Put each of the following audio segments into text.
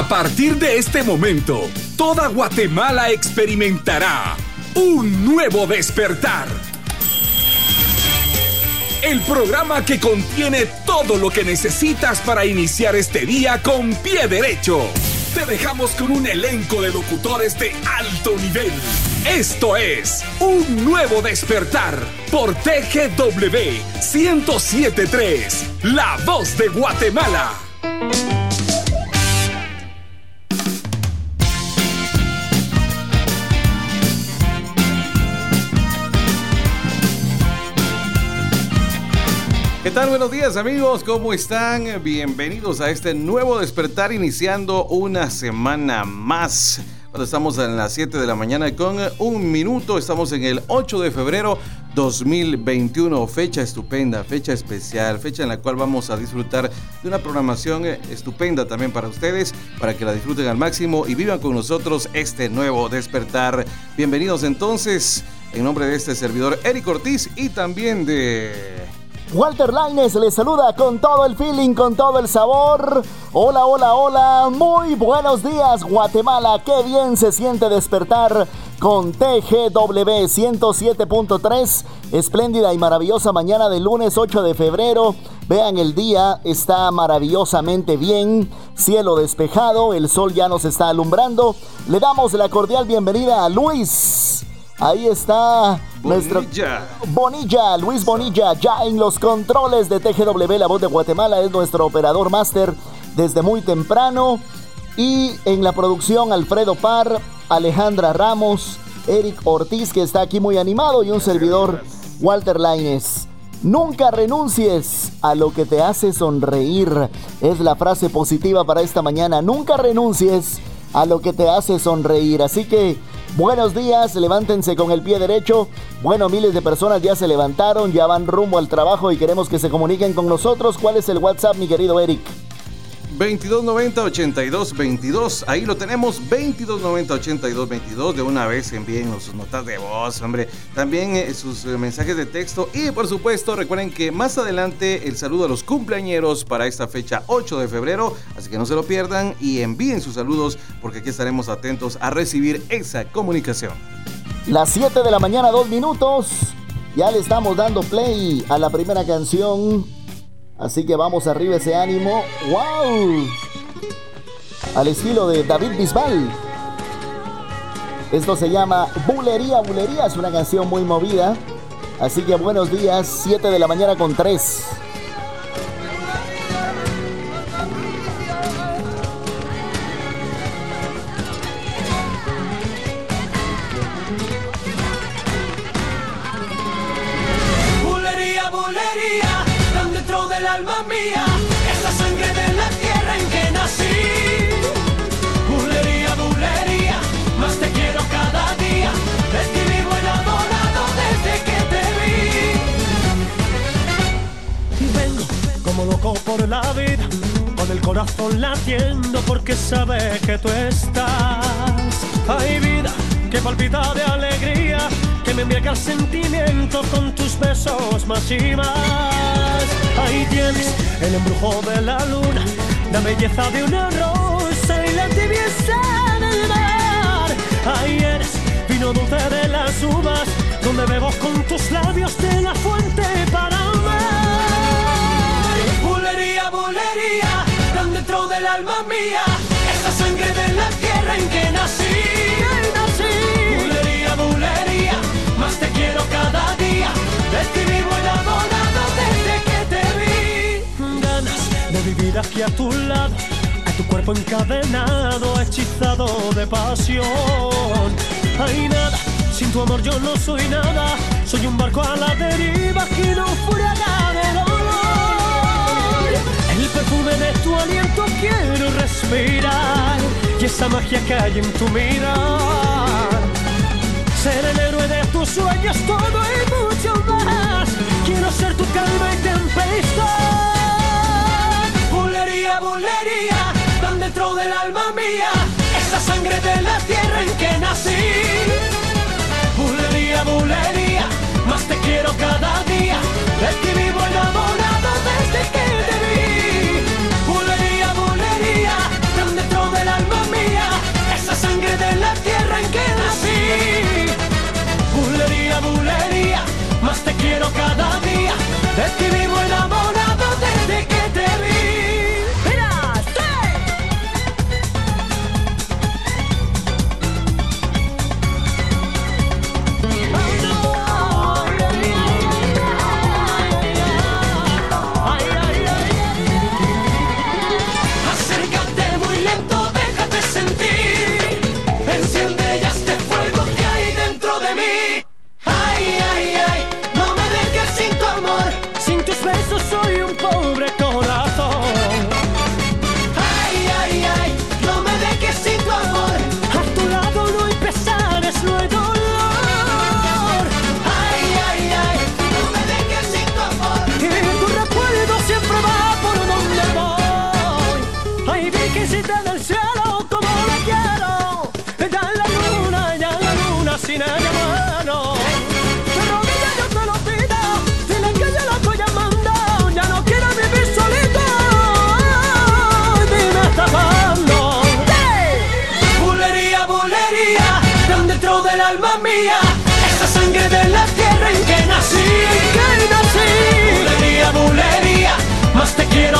A partir de este momento, toda Guatemala experimentará un nuevo despertar. El programa que contiene todo lo que necesitas para iniciar este día con pie derecho. Te dejamos con un elenco de locutores de alto nivel. Esto es Un Nuevo Despertar por TGW 1073, La Voz de Guatemala. ¿Qué tal? Buenos días amigos, ¿cómo están? Bienvenidos a este nuevo despertar iniciando una semana más. Estamos en las 7 de la mañana con un minuto, estamos en el 8 de febrero 2021, fecha estupenda, fecha especial, fecha en la cual vamos a disfrutar de una programación estupenda también para ustedes, para que la disfruten al máximo y vivan con nosotros este nuevo despertar. Bienvenidos entonces, en nombre de este servidor Eric Ortiz y también de Walter Laines les saluda con todo el feeling, con todo el sabor. Hola, hola, hola. Muy buenos días, Guatemala. Qué bien se siente despertar con TGW 107.3. Espléndida y maravillosa mañana del lunes 8 de febrero. Vean, el día está maravillosamente bien. Cielo despejado, el sol ya nos está alumbrando. Le damos la cordial bienvenida a Luis. Ahí está nuestro Bonilla, Luis Bonilla, ya en los controles de TGW, la voz de Guatemala, es nuestro operador máster desde muy temprano. Y en la producción, Alfredo Par, Alejandra Ramos, Eric Ortiz, que está aquí muy animado, y un servidor, Walter Laines. Nunca renuncies a lo que te hace sonreír. Es la frase positiva para esta mañana. Nunca renuncies a lo que te hace sonreír. Así que Buenos días, levántense con el pie derecho. Bueno, miles de personas ya se levantaron, ya van rumbo al trabajo y queremos que se comuniquen con nosotros. ¿Cuál es el WhatsApp, mi querido Eric? 2290-8222. Ahí lo tenemos. 2290-8222. De una vez envíen sus notas de voz, hombre. También eh, sus eh, mensajes de texto. Y por supuesto, recuerden que más adelante el saludo a los cumpleañeros para esta fecha 8 de febrero. Así que no se lo pierdan y envíen sus saludos porque aquí estaremos atentos a recibir esa comunicación. Las 7 de la mañana, dos minutos. Ya le estamos dando play a la primera canción Así que vamos arriba ese ánimo. ¡Wow! Al estilo de David Bisbal. Esto se llama Bulería, Bulería. Es una canción muy movida. Así que buenos días, 7 de la mañana con 3. Alma mía, es la sangre de la tierra en que nací. Bulería, bulería, más te quiero cada día, de ti vivo enamorado desde que te vi. Y vengo como loco por la vida, con el corazón latiendo porque sabes que tú estás. Hay vida que palpita de alegría, que me embriaga el sentimiento con tus besos más y más. Ahí tienes el embrujo de la luna, la belleza de una rosa y la tibieza del mar. Ahí eres vino dulce de las uvas, donde bebo con tus labios de la fuente para amar. Bulería, bulería, tan dentro del alma mía, esa sangre de la tierra en que nací cada día, de ti vivo enamorado desde que te vi. Ganas de vivir aquí a tu lado, a tu cuerpo encadenado, hechizado de pasión. Hay nada, sin tu amor yo no soy nada, soy un barco a la deriva que no de dolor. El perfume de tu aliento quiero respirar y esa magia que hay en tu mirar. Ser el héroe de tus sueños, todo y mucho más. Quiero ser tu calma y tempestad. Bulería, bulería, tan dentro del alma mía, esa sangre de la tierra en que nací. Bulería, bulería, más te quiero cada día, de ti vivo enamorado desde cada día, de ti vivo el amor.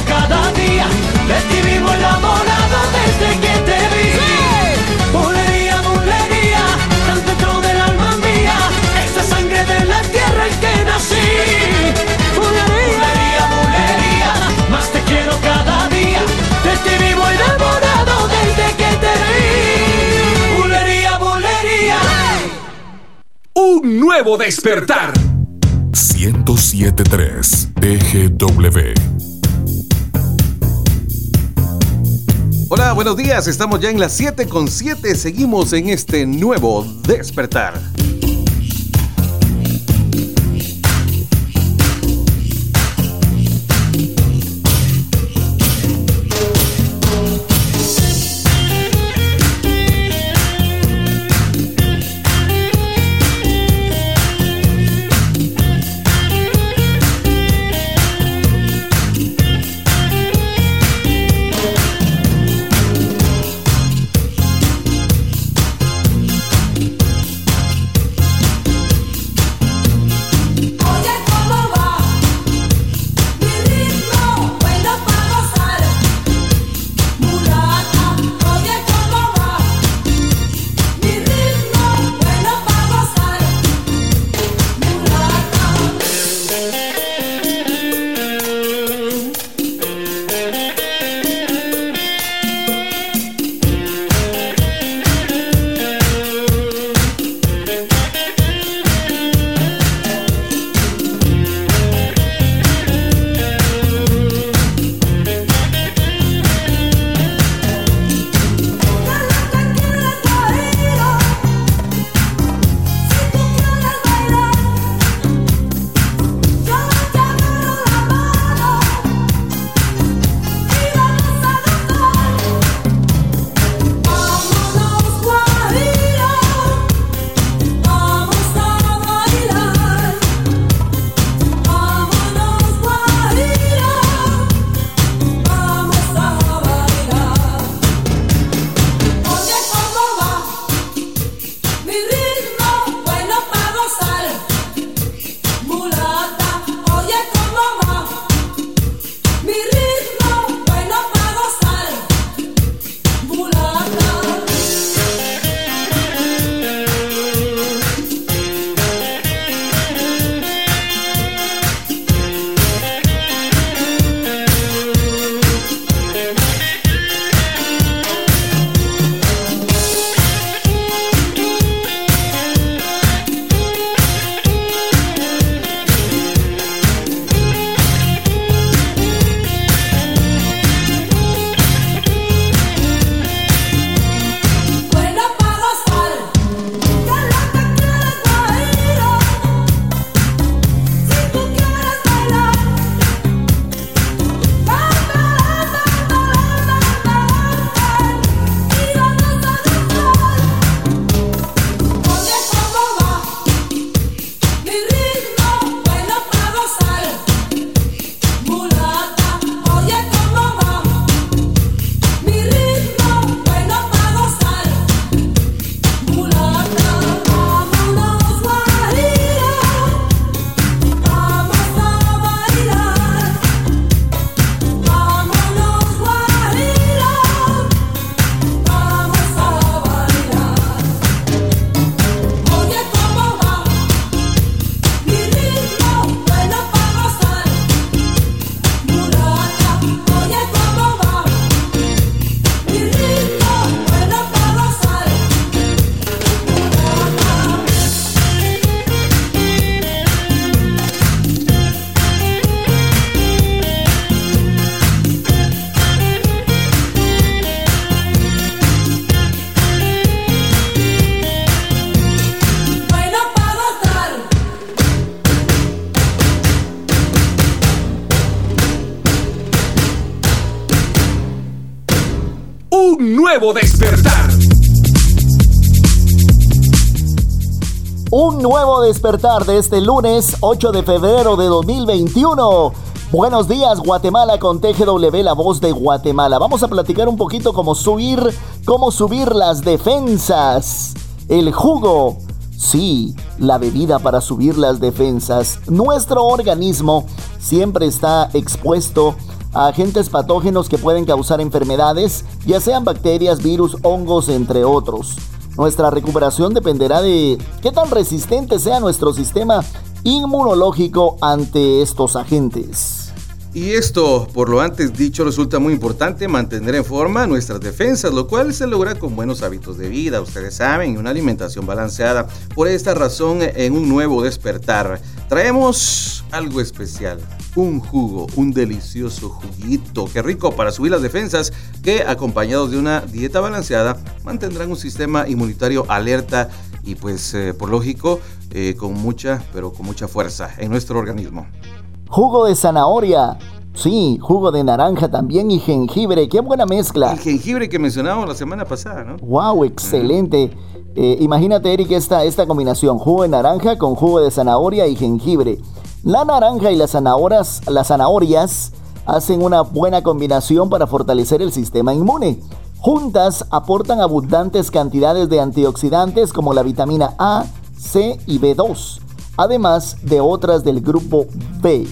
Cada día, de ti vivo enamorado desde que te vi. Bulería, bulería, tan dentro del alma mía, esa sangre de la tierra en que nací. Bulería, bulería, más te quiero cada día, de ti vivo enamorado desde que te vi. Bulería, bulería. Un nuevo despertar. 1073 TGW. Hola, buenos días. Estamos ya en las 7 con 7. Seguimos en este nuevo despertar. Despertar de este lunes 8 de febrero de 2021. Buenos días Guatemala con TGW, la voz de Guatemala. Vamos a platicar un poquito cómo subir, cómo subir las defensas. El jugo Sí, la bebida para subir las defensas. Nuestro organismo siempre está expuesto a agentes patógenos que pueden causar enfermedades, ya sean bacterias, virus, hongos, entre otros. Nuestra recuperación dependerá de qué tan resistente sea nuestro sistema inmunológico ante estos agentes. Y esto, por lo antes dicho, resulta muy importante mantener en forma nuestras defensas, lo cual se logra con buenos hábitos de vida, ustedes saben, y una alimentación balanceada. Por esta razón, en un nuevo despertar, traemos algo especial. Un jugo, un delicioso juguito, qué rico para subir las defensas, que acompañados de una dieta balanceada mantendrán un sistema inmunitario alerta y pues eh, por lógico eh, con mucha, pero con mucha fuerza en nuestro organismo. Jugo de zanahoria. Sí, jugo de naranja también y jengibre. Qué buena mezcla. El jengibre que mencionábamos la semana pasada, ¿no? Wow, excelente. Eh, imagínate, Eric, esta, esta combinación, jugo de naranja con jugo de zanahoria y jengibre. La naranja y las zanahorias, las zanahorias hacen una buena combinación para fortalecer el sistema inmune. Juntas aportan abundantes cantidades de antioxidantes como la vitamina A, C y B2, además de otras del grupo B,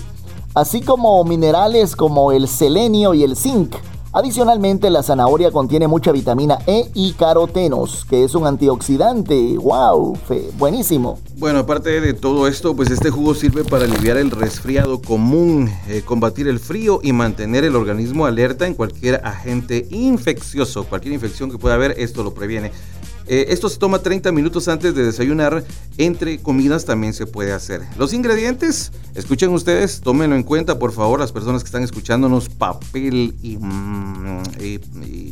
así como minerales como el selenio y el zinc. Adicionalmente, la zanahoria contiene mucha vitamina E y carotenos, que es un antioxidante. ¡Wow! Buenísimo. Bueno, aparte de todo esto, pues este jugo sirve para aliviar el resfriado común, eh, combatir el frío y mantener el organismo alerta en cualquier agente infeccioso. Cualquier infección que pueda haber, esto lo previene. Eh, esto se toma 30 minutos antes de desayunar. Entre comidas también se puede hacer. Los ingredientes, escuchen ustedes, tómenlo en cuenta, por favor, las personas que están escuchándonos, papel y, mm, y-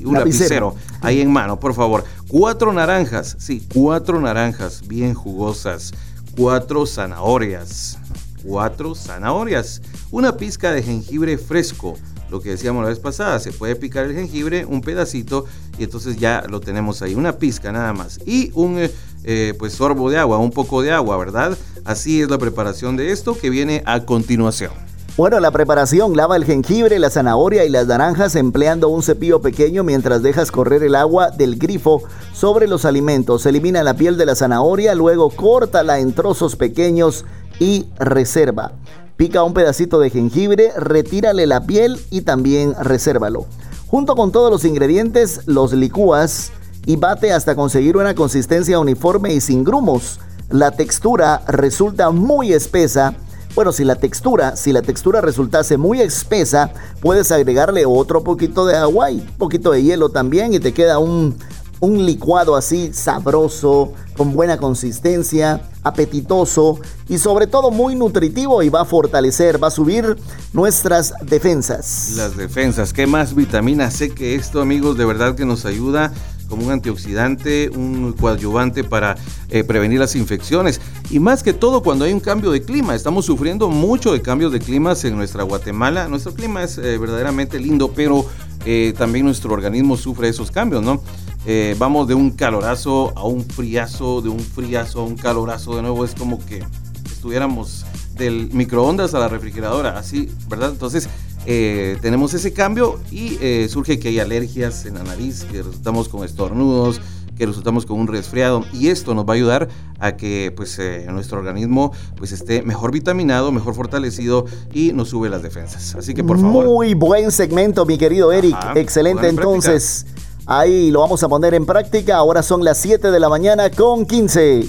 y un Lapicero. lapicero ahí en mano, por favor. Cuatro naranjas, sí, cuatro naranjas bien jugosas. Cuatro zanahorias, cuatro zanahorias. Una pizca de jengibre fresco. Lo que decíamos la vez pasada, se puede picar el jengibre, un pedacito, y entonces ya lo tenemos ahí, una pizca nada más. Y un eh, eh, pues sorbo de agua, un poco de agua, ¿verdad? Así es la preparación de esto que viene a continuación. Bueno, la preparación, lava el jengibre, la zanahoria y las naranjas empleando un cepillo pequeño mientras dejas correr el agua del grifo sobre los alimentos. Elimina la piel de la zanahoria, luego córtala en trozos pequeños y reserva. Pica un pedacito de jengibre, retírale la piel y también resérvalo. Junto con todos los ingredientes, los licúas y bate hasta conseguir una consistencia uniforme y sin grumos. La textura resulta muy espesa bueno, si la textura, si la textura resultase muy espesa, puedes agregarle otro poquito de agua y poquito de hielo también y te queda un, un licuado así sabroso, con buena consistencia, apetitoso y sobre todo muy nutritivo y va a fortalecer, va a subir nuestras defensas. Las defensas, ¿qué más vitamina C que esto, amigos? De verdad que nos ayuda como un antioxidante, un coadyuvante para eh, prevenir las infecciones. Y más que todo cuando hay un cambio de clima. Estamos sufriendo mucho de cambios de climas en nuestra Guatemala. Nuestro clima es eh, verdaderamente lindo, pero eh, también nuestro organismo sufre esos cambios, ¿no? Eh, vamos de un calorazo a un friazo, de un friazo a un calorazo. De nuevo es como que estuviéramos del microondas a la refrigeradora, así, ¿verdad? Entonces, eh, tenemos ese cambio y eh, surge que hay alergias en la nariz, que resultamos con estornudos, que resultamos con un resfriado y esto nos va a ayudar a que pues eh, nuestro organismo pues esté mejor vitaminado, mejor fortalecido y nos sube las defensas. Así que por favor, Muy buen segmento, mi querido Eric. Ajá, Excelente entonces. Ahí lo vamos a poner en práctica. Ahora son las 7 de la mañana con 15.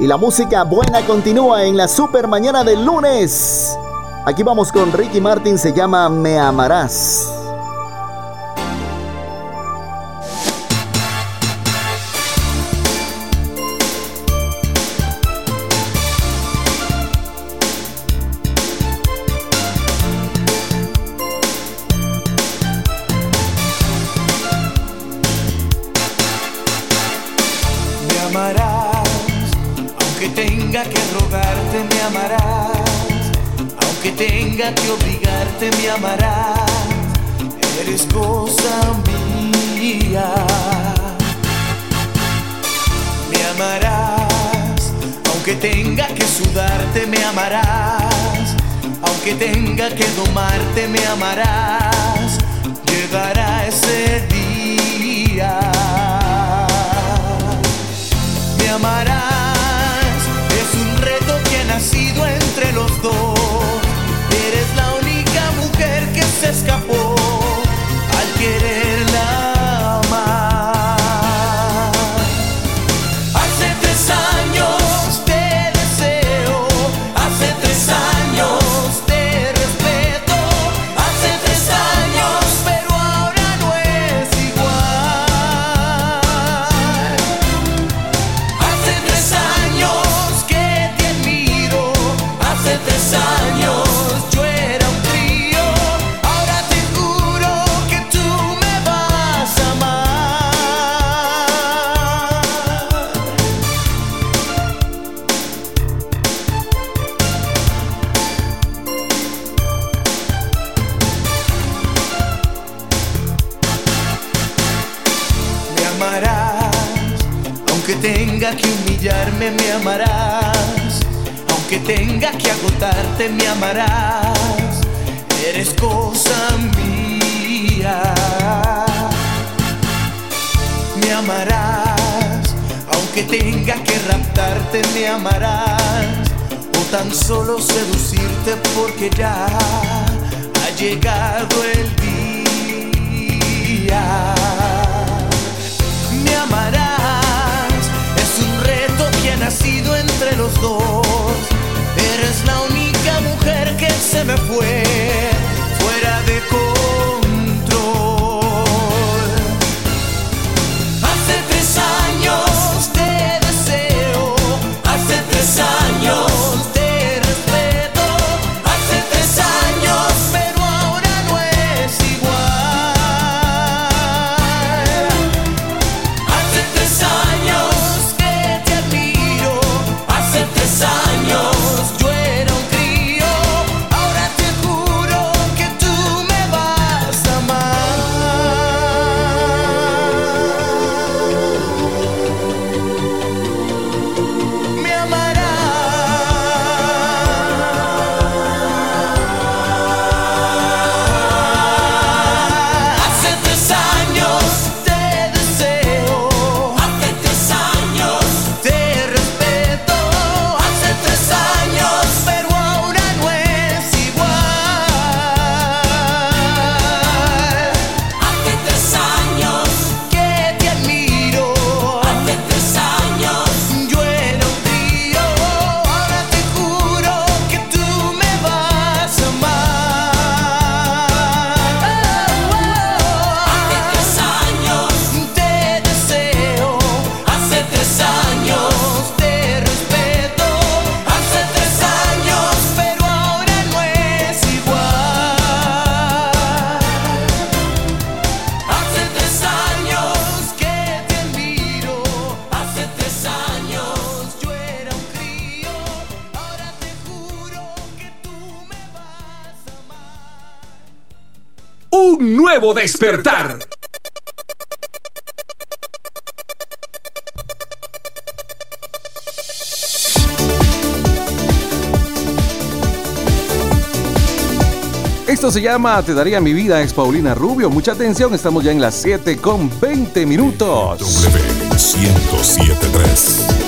Y la música buena continúa en la super mañana del lunes. Aquí vamos con Ricky Martin, se llama Me Amarás. tenga que obligarte me amarás, eres cosa mía. Me amarás, aunque tenga que sudarte me amarás, aunque tenga que domarte me amarás, llegará ese día. Me amarás, es un reto que ha nacido entre los dos. se escapou. me amarás, eres cosa mía. Me amarás, aunque tenga que raptarte, me amarás, o tan solo seducirte porque ya ha llegado el día. Me amarás, es un reto que ha nacido entre los dos. Eres la unidad única mujer que se me fue. Fuera de nuevo despertar. Esto se llama Te daría mi vida, es Paulina Rubio. Mucha atención, estamos ya en las 7 con 20 minutos. W 1073.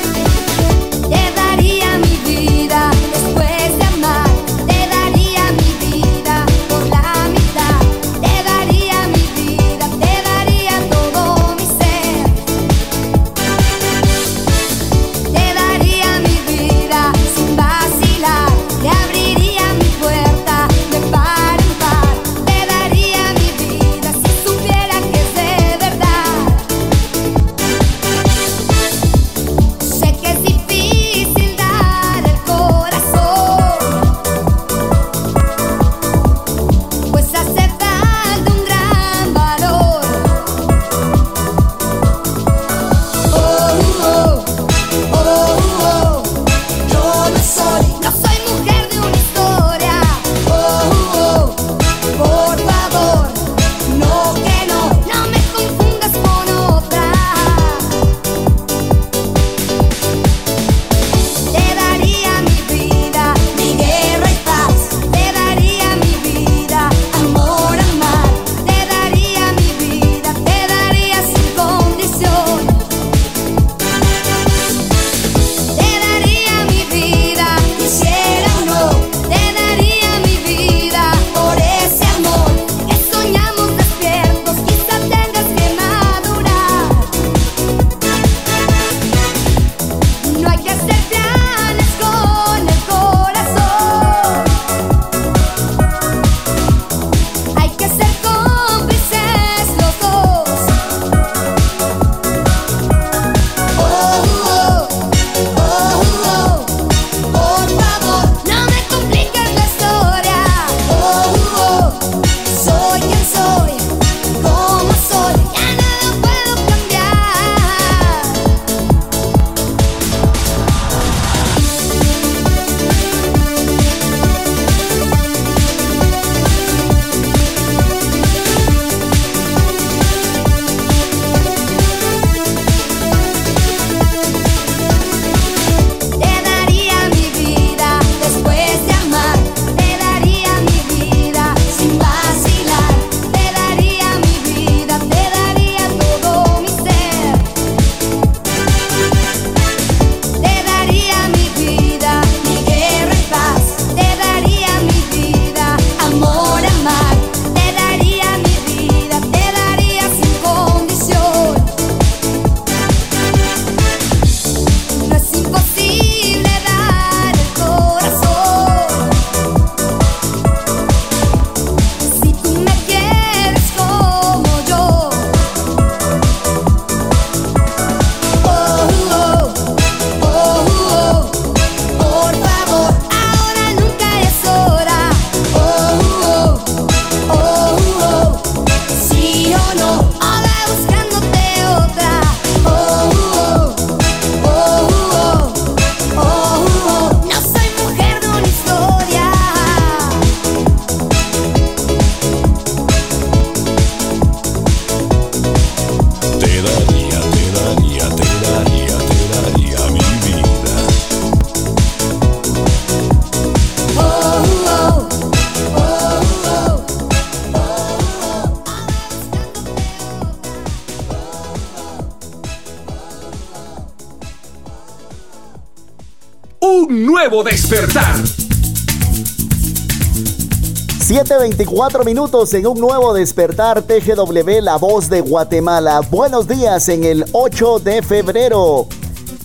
Un nuevo despertar. 7.24 minutos en un nuevo despertar TGW, la voz de Guatemala. Buenos días en el 8 de febrero.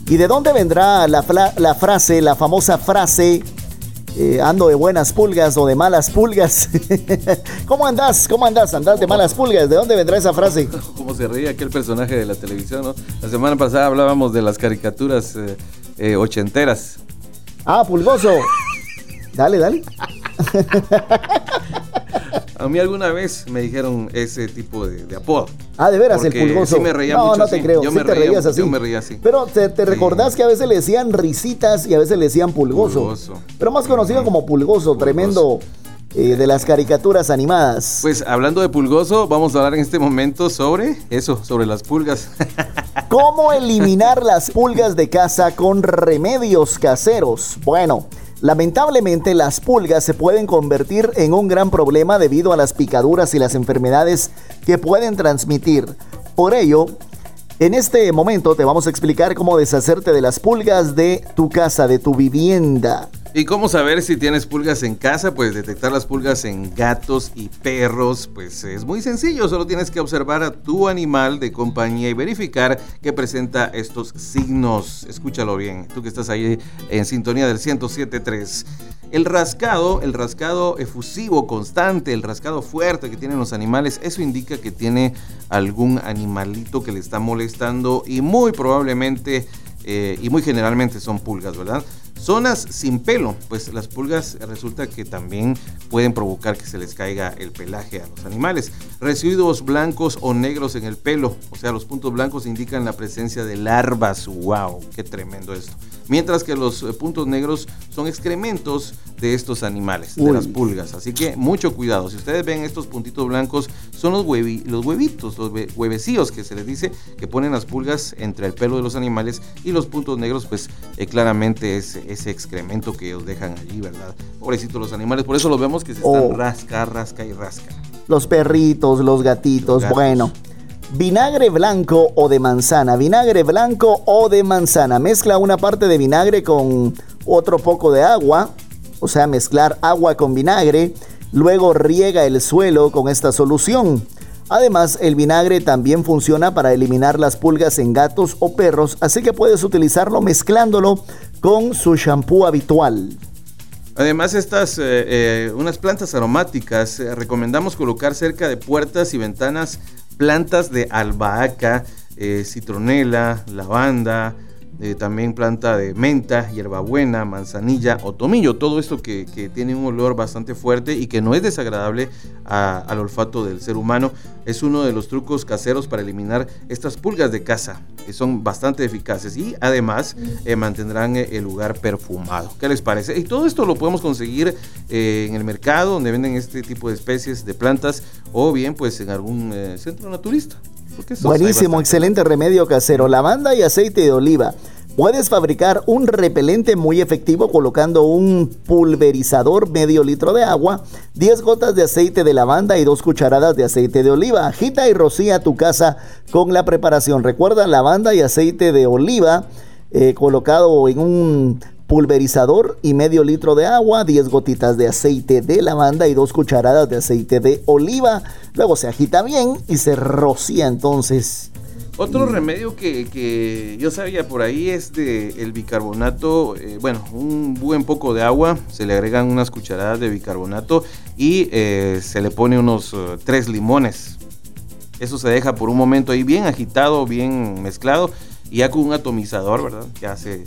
¿Y de dónde vendrá la, frase, la famosa frase, eh, ando de buenas pulgas o de malas pulgas? ¿Cómo andás? ¿Cómo andás? ¿Andás de malas pulgas? ¿De dónde vendrá esa frase? Como se reía aquel personaje de la televisión, ¿no? La semana pasada hablábamos de las caricaturas eh, eh, ochenteras. Ah, pulgoso. Dale, dale. A mí alguna vez me dijeron ese tipo de, de apodo. Ah, de veras, el pulgoso. sí me reía no, mucho no te creo. Yo sí me te reía- reías así. yo me reía así. Pero te, te recordás que a veces le decían risitas y a veces le decían pulgoso. Pulgoso. Pero más conocido como pulgoso, tremendo eh, de las caricaturas animadas. Pues hablando de pulgoso, vamos a hablar en este momento sobre eso, sobre las pulgas. ¿Cómo eliminar las pulgas de casa con remedios caseros? Bueno, lamentablemente las pulgas se pueden convertir en un gran problema debido a las picaduras y las enfermedades que pueden transmitir. Por ello, en este momento te vamos a explicar cómo deshacerte de las pulgas de tu casa, de tu vivienda. ¿Y cómo saber si tienes pulgas en casa? Pues detectar las pulgas en gatos y perros, pues es muy sencillo, solo tienes que observar a tu animal de compañía y verificar que presenta estos signos. Escúchalo bien, tú que estás ahí en sintonía del 107.3. El rascado, el rascado efusivo constante, el rascado fuerte que tienen los animales, eso indica que tiene algún animalito que le está molestando y muy probablemente eh, y muy generalmente son pulgas, ¿verdad? Zonas sin pelo, pues las pulgas resulta que también pueden provocar que se les caiga el pelaje a los animales. Residuos blancos o negros en el pelo, o sea, los puntos blancos indican la presencia de larvas. ¡Wow! ¡Qué tremendo esto! Mientras que los eh, puntos negros son excrementos de estos animales, de las pulgas. Así que mucho cuidado. Si ustedes ven estos puntitos blancos, son los, huevi- los huevitos, los hue- huevecillos que se les dice que ponen las pulgas entre el pelo de los animales y los puntos negros, pues eh, claramente es ese excremento que ellos dejan allí, ¿verdad? Pobrecitos los animales. Por eso los vemos que se están Oh. rasca, rasca y rasca. Los perritos, los gatitos, Los bueno. Vinagre blanco o de manzana, vinagre blanco o de manzana. Mezcla una parte de vinagre con otro poco de agua, o sea, mezclar agua con vinagre. Luego riega el suelo con esta solución. Además, el vinagre también funciona para eliminar las pulgas en gatos o perros, así que puedes utilizarlo mezclándolo con su shampoo habitual. Además, estas, eh, eh, unas plantas aromáticas, eh, recomendamos colocar cerca de puertas y ventanas plantas de albahaca, eh, citronela, lavanda, eh, también planta de menta, hierbabuena, manzanilla o tomillo. Todo esto que, que tiene un olor bastante fuerte y que no es desagradable a- al olfato del ser humano. Es uno de los trucos caseros para eliminar estas pulgas de casa, que son bastante eficaces y además eh, mantendrán eh, el lugar perfumado. ¿Qué les parece? Y todo esto lo podemos conseguir en el mercado donde venden este tipo de especies de plantas o bien pues en algún centro naturista. Buenísimo, excelente remedio casero. Lavanda y aceite de oliva. Puedes fabricar un repelente muy efectivo colocando un pulverizador medio litro de agua, 10 gotas de aceite de lavanda y 2 cucharadas de aceite de oliva. Agita y rocía tu casa con la preparación. Recuerda lavanda y aceite de oliva eh, colocado en un pulverizador y medio litro de agua, 10 gotitas de aceite de lavanda y 2 cucharadas de aceite de oliva. Luego se agita bien y se rocía entonces. Otro remedio que, yo sabía por ahí es de el bicarbonato, eh, bueno, un buen poco de agua, se le agregan unas cucharadas de bicarbonato y eh, se le pone unos eh, tres limones. Eso se deja por un momento ahí bien agitado, bien mezclado y ya con un atomizador, ¿verdad? Ya se,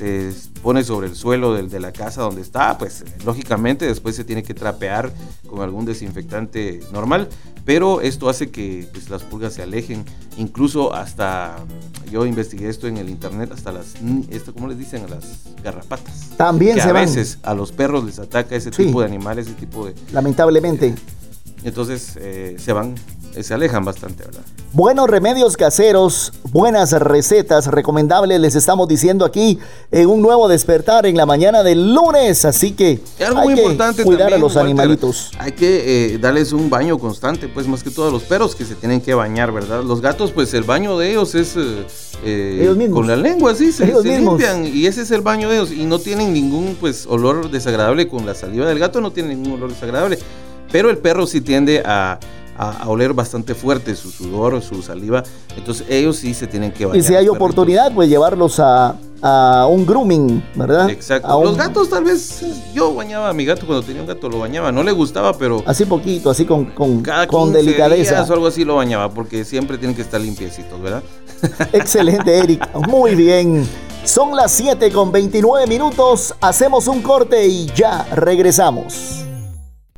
se pone sobre el suelo del- de la casa donde está, pues lógicamente después se tiene que trapear con algún desinfectante normal, pero esto hace que pues, las pulgas se alejen, incluso hasta, yo investigué esto en el internet, hasta las, esto, ¿cómo les dicen? A las garrapatas. También que se a van. veces a los perros les ataca ese Sí. tipo de animales, ese tipo de... Lamentablemente. Entonces eh, se van, eh, se alejan bastante, ¿verdad? Buenos remedios caseros, buenas recetas recomendables les estamos diciendo aquí en un nuevo despertar en la mañana del lunes. Así que Y algo hay muy que importante cuidar también, a los Walter, animalitos. Hay que eh, darles un baño constante, pues más que todos los perros que se tienen que bañar, ¿verdad? Los gatos, pues el baño de ellos es eh, eh, Ellos mismos. con la lengua, sí, se, Ellos se limpian y ese es el baño de ellos y no tienen ningún pues olor desagradable con la saliva del gato, no tiene ningún olor desagradable, pero el perro sí tiende a, a- a oler bastante fuerte su sudor, su saliva, entonces ellos sí se tienen que bañar. Y si hay oportunidad, pues llevarlos a, a un grooming, ¿verdad? Exacto. A un- Los gatos tal vez, yo bañaba a mi gato cuando tenía un gato, lo bañaba, no le gustaba, pero Así poquito, así con, con, cada con 15 delicadeza. días o algo así lo bañaba, porque siempre tienen que estar limpiecitos, ¿verdad? Excelente, Eric. Muy bien. Son las 7 con 29 minutos. Hacemos un corte y ya regresamos.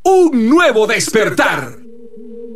Un nuevo despertar.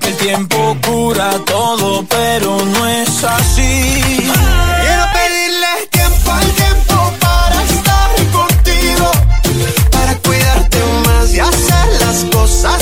Que el tiempo cura todo, pero no es así. Quiero pedirle tiempo al tiempo para estar contigo, para cuidarte más y hacer las cosas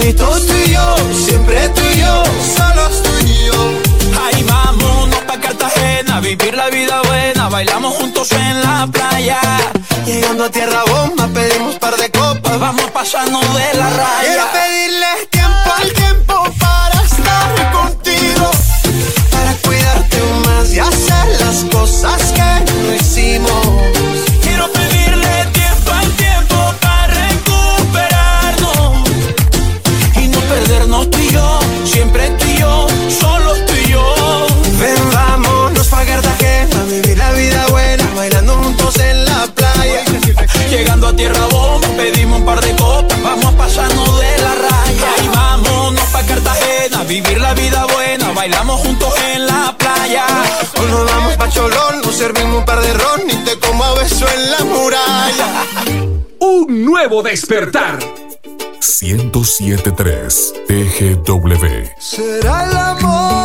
abrazaditos tú y yo, siempre tú y yo, solos tú y yo. Ahí vámonos pa' Cartagena, vivir la vida buena, bailamos juntos en la playa. Llegando a tierra bomba, pedimos par de copas, vamos pasando de la raya. Cholón, nos servimos un par de ron y te como a beso en la muralla. Un nuevo despertar. 1073 TGW. Será el amor,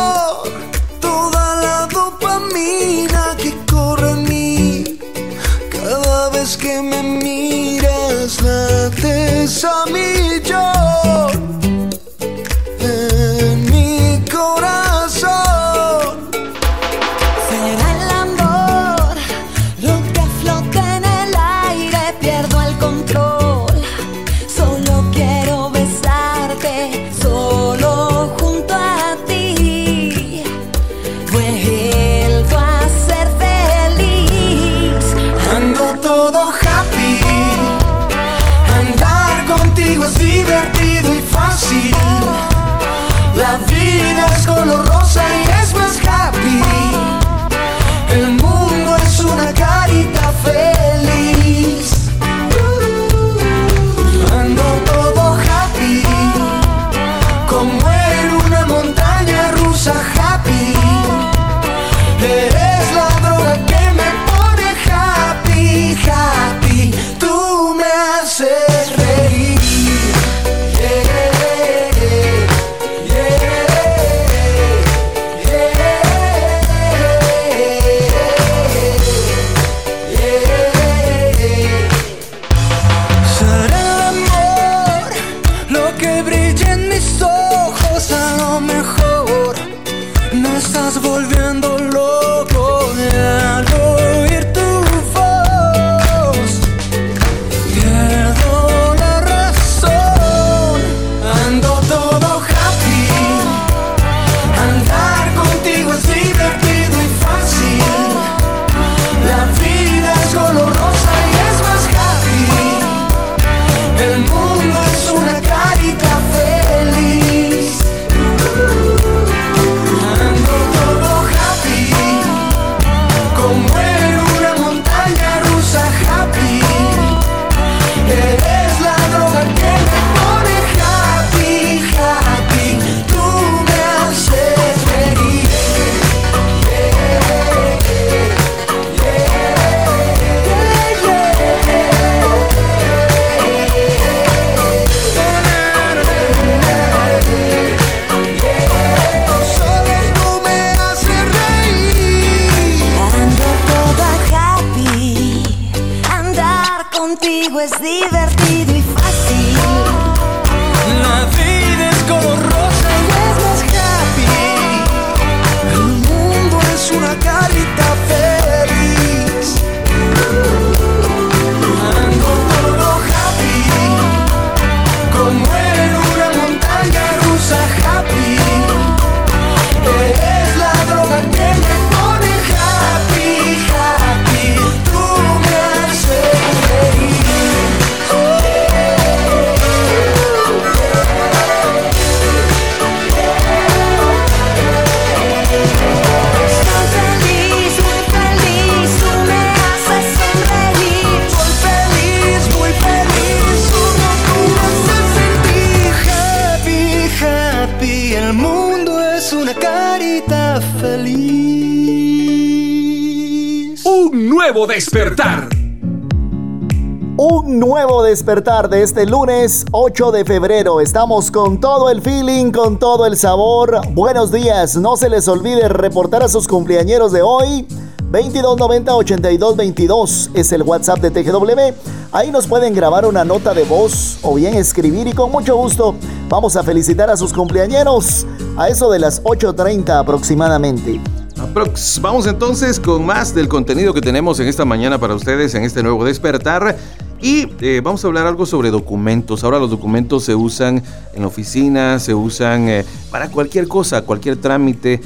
despertar de este lunes 8 de febrero. Estamos con todo el feeling, con todo el sabor. Buenos días. No se les olvide reportar a sus cumpleañeros de hoy. 2290-8222 es el WhatsApp de TGW. Ahí nos pueden grabar una nota de voz o bien escribir y con mucho gusto vamos a felicitar a sus cumpleañeros a eso de las 8.30 aproximadamente. Aprox. Vamos entonces con más del contenido que tenemos en esta mañana para ustedes en este nuevo despertar. Y eh, vamos a hablar algo sobre documentos. Ahora los documentos se usan en la oficina, se usan eh, para cualquier cosa, cualquier trámite.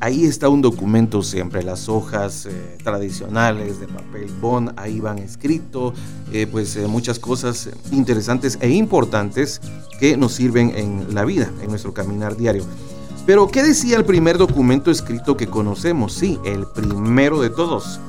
Ahí está un documento siempre, las hojas eh, tradicionales de papel bond, ahí van escrito, eh, pues eh, muchas cosas interesantes e importantes que nos sirven en la vida, en nuestro caminar diario. Pero, ¿qué decía el primer documento escrito que conocemos? Sí, el primero de todos.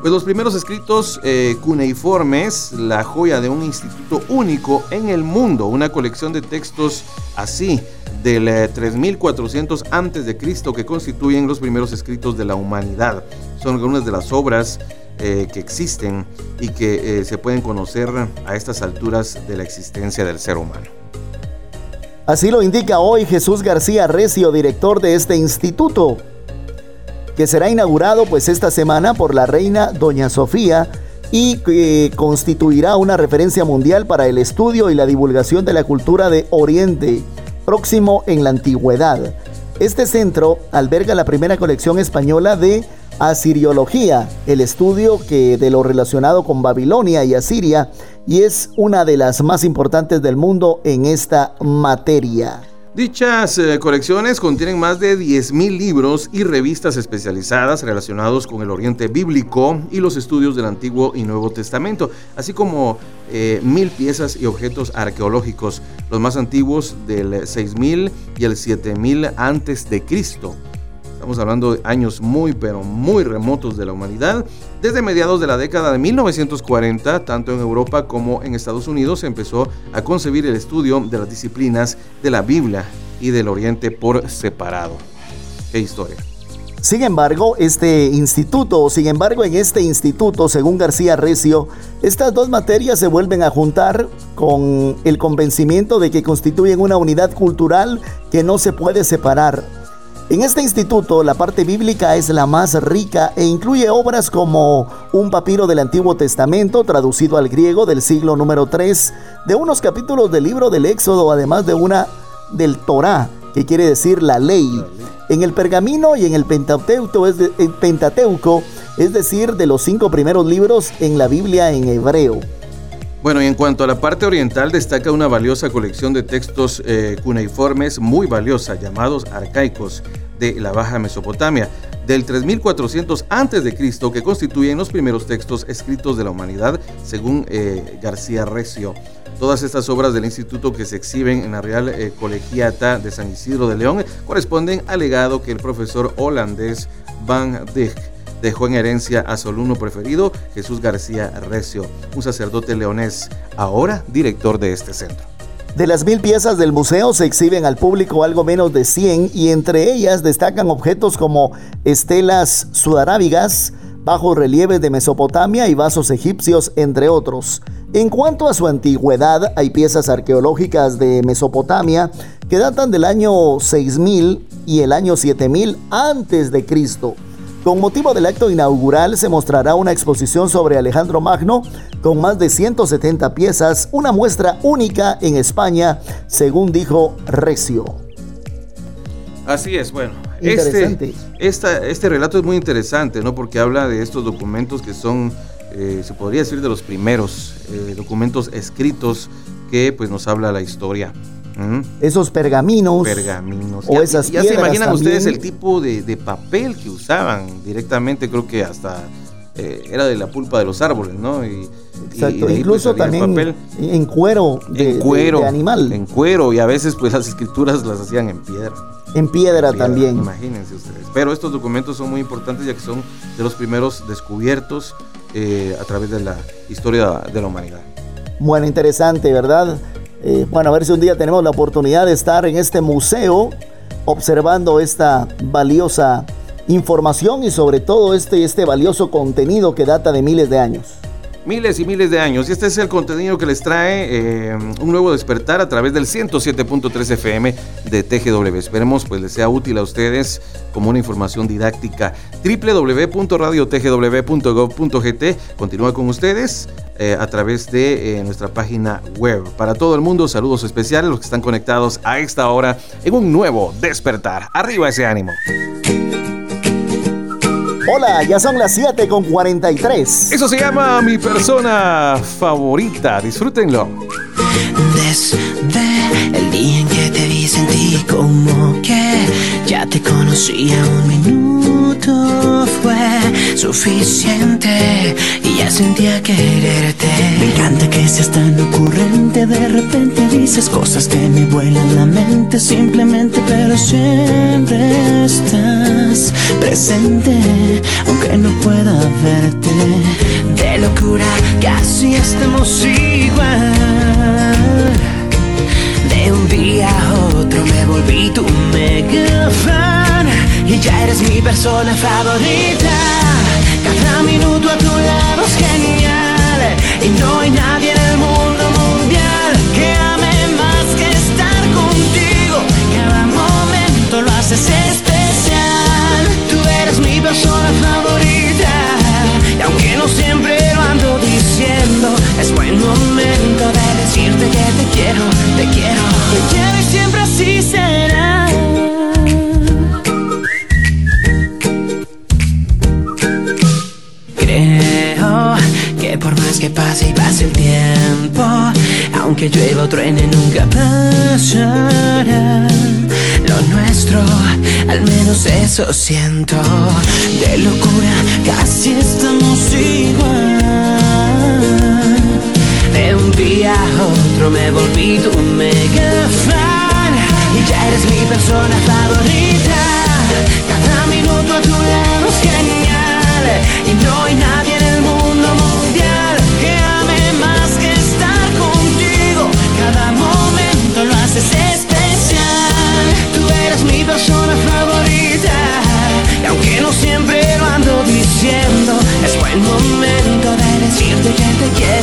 Pues los primeros escritos eh, cuneiformes, la joya de un instituto único en el mundo, una colección de textos así del eh, 3400 antes de Cristo que constituyen los primeros escritos de la humanidad. Son algunas de las obras eh, que existen y que eh, se pueden conocer a estas alturas de la existencia del ser humano. Así lo indica hoy Jesús García Recio, director de este instituto, que será inaugurado pues esta semana por la reina Doña Sofía y que constituirá una referencia mundial para el estudio y la divulgación de la cultura de Oriente próximo en la antigüedad. Este centro alberga la primera colección española de Asiriología, el estudio que de lo relacionado con Babilonia y Asiria, y es una de las más importantes del mundo en esta materia. Dichas eh, colecciones contienen más de 10.000 libros y revistas especializadas relacionados con el Oriente Bíblico y los estudios del Antiguo y Nuevo Testamento, así como eh, mil piezas y objetos arqueológicos, los más antiguos del 6000 y el 7000 antes de Cristo. Estamos hablando de años muy, pero muy remotos de la humanidad. Desde mediados de la década de 1940, tanto en Europa como en Estados Unidos, se empezó a concebir el estudio de las disciplinas de la Biblia y del Oriente por separado. Qué historia. Sin embargo, este instituto, sin embargo, en este instituto, según García Recio, estas dos materias se vuelven a juntar con el convencimiento de que constituyen una unidad cultural que no se puede separar. En este instituto, la parte bíblica es la más rica e incluye obras como un papiro del Antiguo Testamento traducido al griego del siglo número 3, de unos capítulos del libro del Éxodo, además de una del Torá, que quiere decir la ley. En el pergamino y en el Pentateuco, es, de- el Pentateuco, es decir, de los cinco primeros libros en la Biblia en hebreo. Bueno, y en cuanto a la parte oriental, destaca una valiosa colección de textos eh, cuneiformes muy valiosa, llamados arcaicos, de la Baja Mesopotamia, del 3400 a.C., que constituyen los primeros textos escritos de la humanidad, según eh, García Recio. Todas estas obras del instituto que se exhiben en la Real eh, Colegiata de San Isidro de León corresponden al legado que el profesor holandés Van Dijk dejó en herencia a su alumno preferido, Jesús García Recio, un sacerdote leonés, ahora director de este centro. De las mil piezas del museo se exhiben al público algo menos de 100 y entre ellas destacan objetos como estelas sudarábigas, bajos relieves de Mesopotamia y vasos egipcios, entre otros. En cuanto a su antigüedad, hay piezas arqueológicas de Mesopotamia que datan del año 6000 y el año 7000 antes de Cristo. Con motivo del acto inaugural se mostrará una exposición sobre Alejandro Magno con más de 170 piezas, una muestra única en España, según dijo Recio. Así es, bueno. Interesante. Este, esta- este relato es muy interesante, ¿no? Porque habla de estos documentos que son, eh, se podría decir, de los primeros eh, documentos escritos que pues nos habla la historia. Esos pergaminos Pergaminos. o Ya- esas ya, se imaginan también. ustedes el tipo de, de papel que usaban directamente, creo que hasta eh, era de la pulpa de los árboles, ¿no? Y, Exacto, pues, incluso también papel. en cuero de, en cuero, de- de animal, en cuero y a veces pues las escrituras las hacían en piedra. en piedra Piedra, también. Imagínense ustedes. Pero estos documentos son muy importantes ya que son de los primeros descubiertos eh, a través de la historia de la humanidad. Bueno, interesante, ¿verdad? Eh, bueno, a ver si un día tenemos la oportunidad de estar en este museo observando esta valiosa información y sobre todo este, este valioso contenido que data de miles de años. Miles y miles de años. Y este es el contenido que les trae eh, un nuevo despertar a través del 107.3 FM de TGW. Esperemos pues les sea útil a ustedes como una información didáctica. www.radiotgw.gov.gt continúa con ustedes eh, a través de eh, nuestra página web. Para todo el mundo, saludos especiales los que están conectados a esta hora en un nuevo despertar. Arriba ese ánimo. Hola, ya son las 7 con 43. Eso se llama mi persona favorita. Disfrútenlo. Desde el día en que te vi sentí como que ya te conocía un minuto fue suficiente y ya sentía quererte. Me encanta que seas tan ocurrente, de repente dices cosas que me vuelan la mente simplemente, pero siempre estás presente, aunque no pueda verte. De locura casi estamos igual. De un día a otro me volví tu mega fan y ya eres mi persona favorita. Cada minuto a tu lado es genial y no hay nadie en el mundo mundial que ame más que estar contigo. Cada momento lo haces especial. Tú eres mi persona favorita y aunque no siempre lo ando diciendo, es buen momento te quiero, te quiero y siempre así será. Creo que por más que pase y pase el tiempo, aunque llueva o truene nunca pasará. Lo nuestro, al menos eso siento. De locura casi estamos igual. Un día a otro me volví tu mega fan y ya eres mi persona favorita. Cada minuto a tu lado es genial y no hay nadie en el mundo mundial que ame más que estar contigo. Cada momento lo haces especial. Tú eres mi persona favorita y aunque no siempre lo ando diciendo, es buen momento de decirte que te quiero,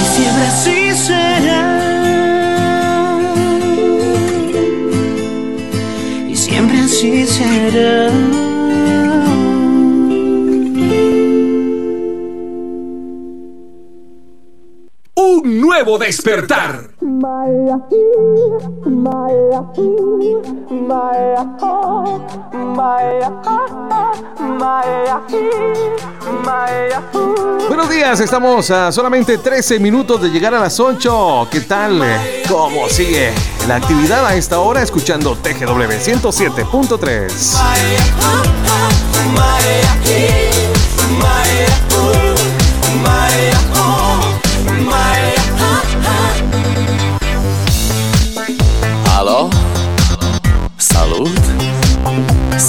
Y siempre así será. Y siempre así será. Un nuevo despertar. Buenos días, estamos a solamente 13 minutos de llegar a las 8. ¿Qué tal? ¿Cómo sigue la actividad a esta hora escuchando TGW 107.3?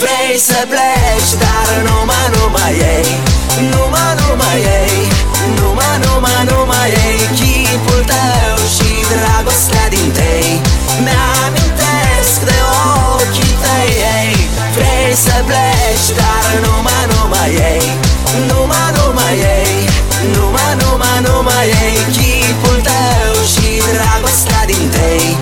Vrei să pleci, dar numai, numai ei. Numai, numai ei. Numai, numai, numai ei. Chipul tău și dragostea din tei. Mi-amintesc de ochii tăi ei. Vrei să pleci, dar numai, numai ei. Numai, numai ei. Numai, numai, numai ei. Chipul tău și dragostea din tei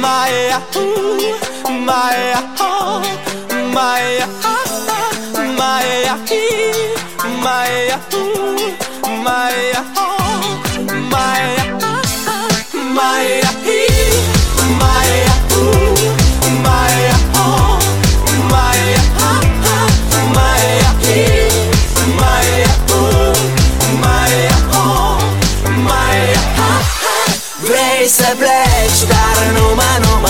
my, ooh, my, oh, my, ah, my, my, ooh, my.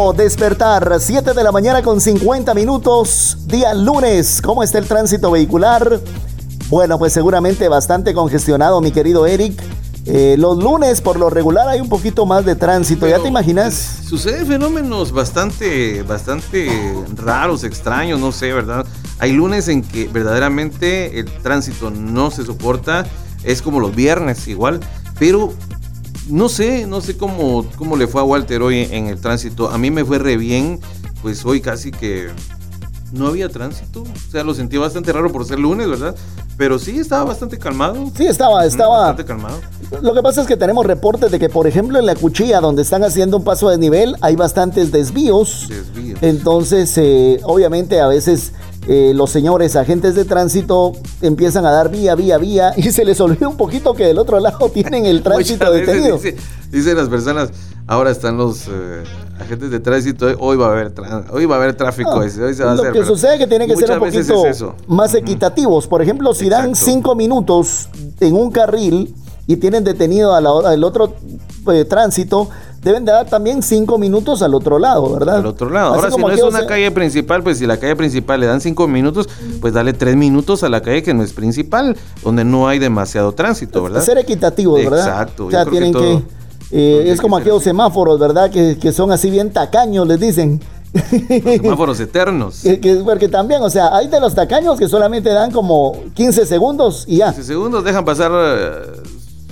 nuevo despertar, 7 de la mañana con 50 minutos, día lunes. ¿Cómo está el tránsito vehicular? Bueno, pues seguramente bastante congestionado, mi querido Eric. Eh, los lunes, por lo regular, hay un poquito más de tránsito. ¿Ya te imaginas? Suceden fenómenos bastante, bastante raros, extraños, no sé, ¿verdad? Hay lunes en que verdaderamente el tránsito no se soporta, es como los viernes igual, pero no sé, no sé cómo, cómo le fue a Walter hoy en el tránsito. A mí me fue re bien, pues hoy casi que no había tránsito. O sea, lo sentí bastante raro por ser lunes, ¿verdad? Pero sí, estaba bastante calmado. Sí, estaba, estaba. Bastante calmado. Lo que pasa es que tenemos reportes de que, por ejemplo, en la cuchilla, donde están haciendo un paso de nivel, hay bastantes desvíos. Desvíos. Entonces, eh, obviamente, a veces eh, los señores agentes de tránsito empiezan a dar vía, vía, vía, y se les olvida un poquito que del otro lado tienen el tránsito detenido. dice- dicen las personas, ahora están los eh, agentes de tránsito, hoy va a haber, hoy va a haber tráfico, No, ese, hoy se va a lo hacer. que sucede es que tienen que ser un poquito es más equitativos. Por ejemplo, si dan cinco minutos en un carril y tienen detenido al otro eh, tránsito, deben de dar también cinco minutos al otro lado, ¿verdad? Al otro lado. Así Ahora, si no es una eh, calle principal, pues si la calle principal le dan cinco minutos, pues dale tres minutos a la calle que no es principal, donde no hay demasiado tránsito, ¿verdad? Ser equitativos, ¿verdad? Exacto. O sea, yo creo tienen que... todo- eh, es como aquellos semáforos, ¿verdad? Que, que son así bien tacaños, les dicen. Semáforos eternos. Que- que- porque también, o sea, hay de los tacaños que solamente dan como 15 segundos y ya. 15 segundos dejan pasar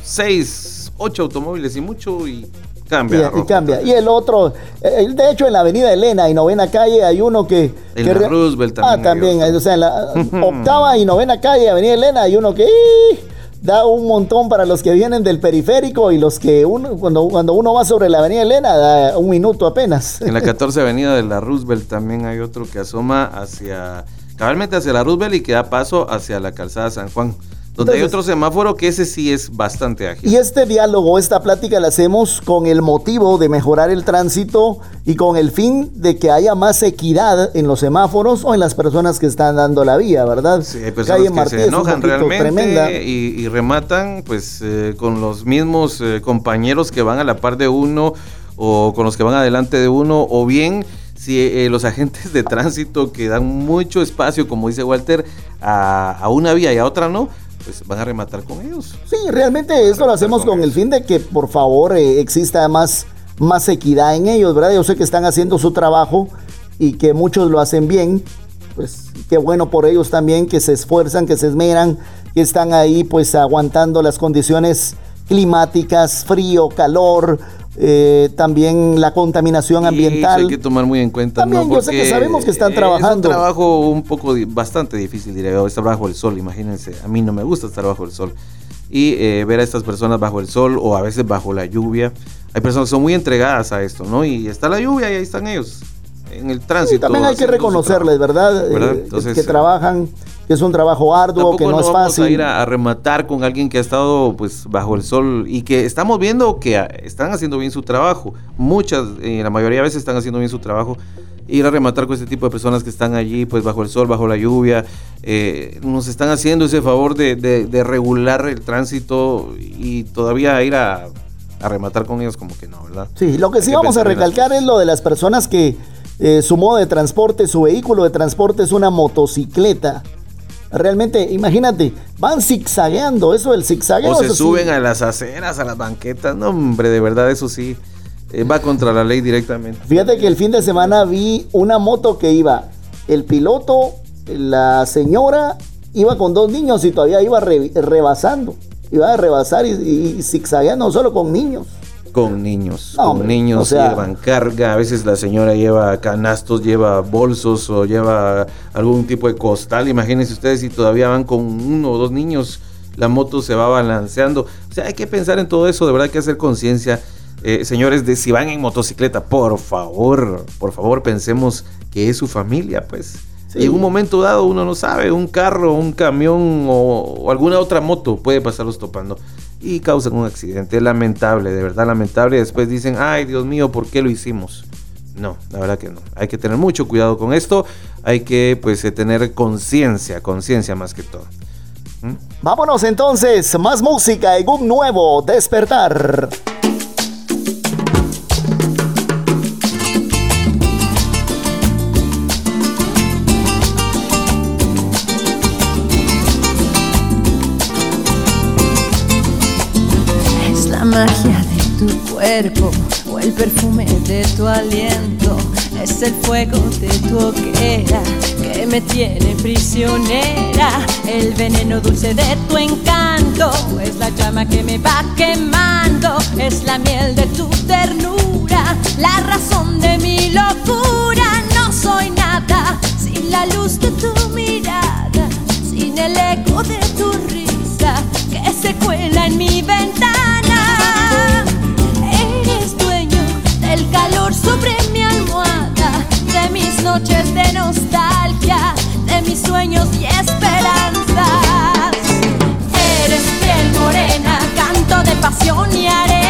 eh, seis, ocho automóviles y mucho y cambia. Y, cambia. Y el otro, eh, de hecho en la avenida Elena y novena calle hay uno que... En que la Roosevelt también Ah, hay también, o sea, en la octava y novena calle, avenida Elena, hay uno que ¡ih! da un montón para los que vienen del periférico y los que uno, cuando, cuando uno va sobre la avenida Elena, da un minuto apenas. En la 14 Avenida de la Roosevelt también hay otro que asoma hacia, cabalmente hacia la Roosevelt y que da paso hacia la calzada San Juan, donde hay otro semáforo que ese sí es bastante ágil. Y este diálogo, esta plática la hacemos con el motivo de mejorar el tránsito y con el fin de que haya más equidad en los semáforos o en las personas que están dando la vía, ¿verdad? Sí, hay personas que se es un enojan realmente tremenda. y, y rematan pues eh, con los mismos eh, compañeros que van a la par de uno o con los que van adelante de uno o bien si eh, los agentes de tránsito que dan mucho espacio, como dice Walter, a, a una vía y a otra no, pues van a rematar con ellos. Sí, realmente esto lo hacemos con el fin de que por favor eh, exista más, más equidad en ellos, ¿verdad? Yo sé que están haciendo su trabajo y que muchos lo hacen bien, pues qué bueno por ellos también, que se esfuerzan, que se esmeran, que están ahí pues aguantando las condiciones climáticas, frío, calor, eh, también la contaminación Y eso ambiental. hay que tomar muy en cuenta. También ¿no? yo sé que sabemos que están Es trabajando. un trabajo un poco, bastante difícil, diría yo, estar bajo el sol, imagínense. A mí no me gusta estar bajo el sol. Y eh, ver a estas personas bajo el sol o a veces bajo la lluvia. Hay personas que son muy entregadas a esto, ¿no? Y está la lluvia y ahí están ellos, en el tránsito. Sí, también hay que reconocerles, ¿verdad? ¿Verdad? Eh, Entonces, que eh, trabajan, que es un trabajo arduo, Tampoco que no, no es vamos fácil. a ir a, a rematar con alguien que ha estado pues bajo el sol y que estamos viendo que ah, están haciendo bien su trabajo. Muchas, eh, la mayoría de veces están haciendo bien su trabajo. Ir a rematar con este tipo de personas que están allí pues bajo el sol, bajo la lluvia, eh, nos están haciendo ese favor de, de- de regular el tránsito y todavía ir a, a rematar con ellos como que no, ¿verdad? Sí, lo que Hay sí vamos a recalcar es lo de las personas que, eh, su modo de transporte, su vehículo de transporte es una motocicleta. Realmente, imagínate, van zigzagueando, eso del zigzagueo. O se sí. suben a las aceras, a las banquetas. No, hombre, de verdad, eso sí. eh, va contra la ley directamente. Fíjate que el fin de semana vi una moto que iba, el piloto, la señora, iba con dos niños y todavía iba re- rebasando. Iba a rebasar y, y zigzagueando solo con niños. Con niños. No, con niños o sea- llevan carga. A veces la señora lleva canastos, lleva bolsos o lleva algún tipo de costal. Imagínense ustedes si todavía van con uno o dos niños. La moto se va balanceando. O sea, hay que pensar en todo eso. De verdad hay que hacer conciencia. Eh, señores, de si van en motocicleta, por favor, por favor, pensemos que es su familia, pues. Sí. En un momento dado uno no sabe, un carro, un camión o, o alguna otra moto puede pasarlos topando y causan un accidente. Lamentable, de verdad lamentable. Y después dicen, ay Dios mío, ¿por qué lo hicimos? No, la verdad que no. Hay que tener mucho cuidado con esto. Hay que pues eh, tener conciencia, conciencia más que todo. Vámonos entonces, más música en un nuevo despertar. Magia de tu cuerpo o el perfume de tu aliento. Es el fuego de tu hoguera que me tiene prisionera. El veneno dulce de tu encanto es la llama que me va quemando. Es la miel de tu ternura, la razón de mi locura. No soy nada sin la luz de tu mirada, sin el eco de tu risa que se cuela en mi ventana. Calor sobre mi almohada, de mis noches de nostalgia, de mis sueños y esperanzas. Eres piel morena, canto de pasión y arena.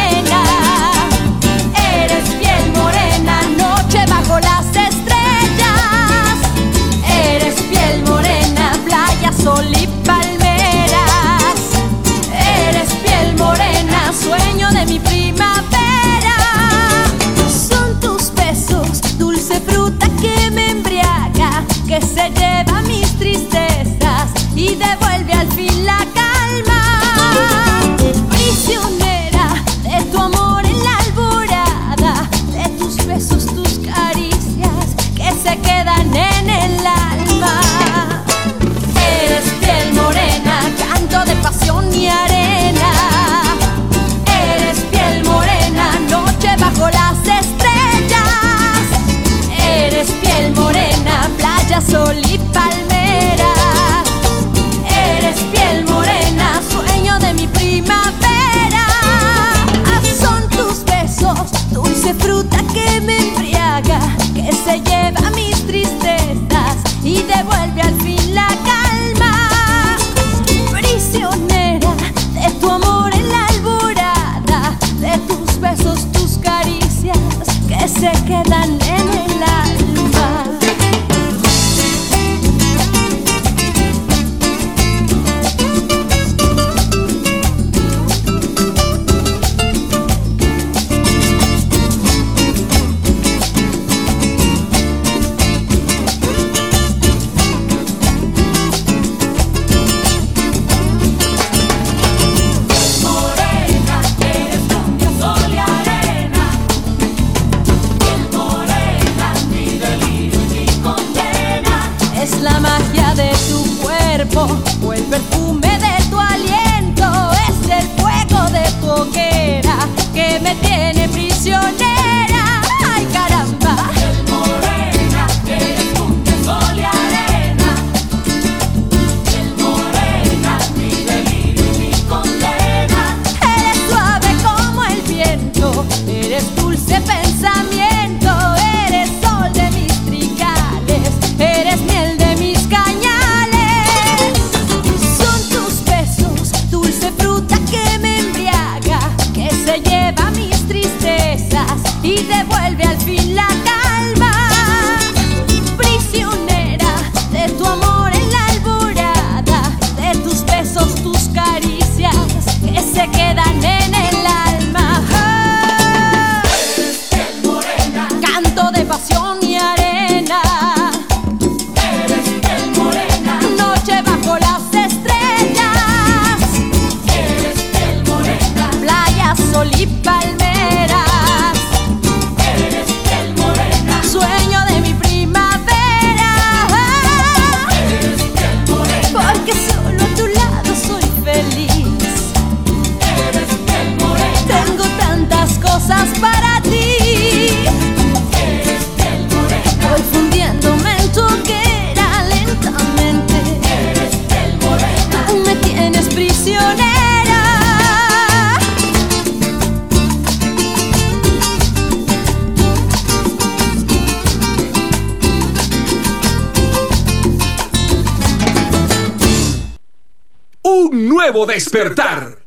Nuevo despertar.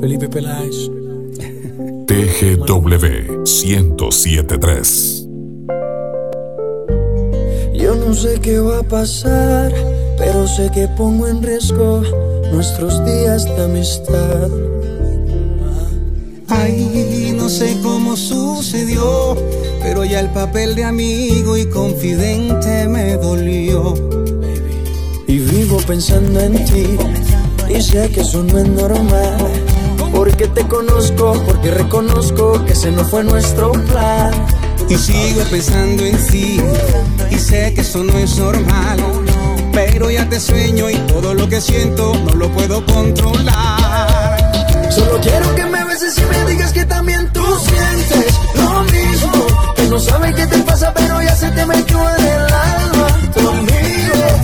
Felipe Peláez. TGW 1073. Yo no sé qué va a pasar, pero sé que pongo en riesgo nuestros días de amistad. Ay, no sé cómo sucedió, pero ya el papel de amigo y confidente me dolió. Pensando en ti, y sé que eso no es normal. Porque te conozco, porque reconozco que ese no fue nuestro plan. Y sigo pensando en ti, y sé que eso no es normal. Pero ya te sueño y todo lo que siento no lo puedo controlar. Solo quiero que me beses y me digas que también tú sientes lo mismo. Que no sabes qué te pasa, pero ya se te metió en el alma conmigo.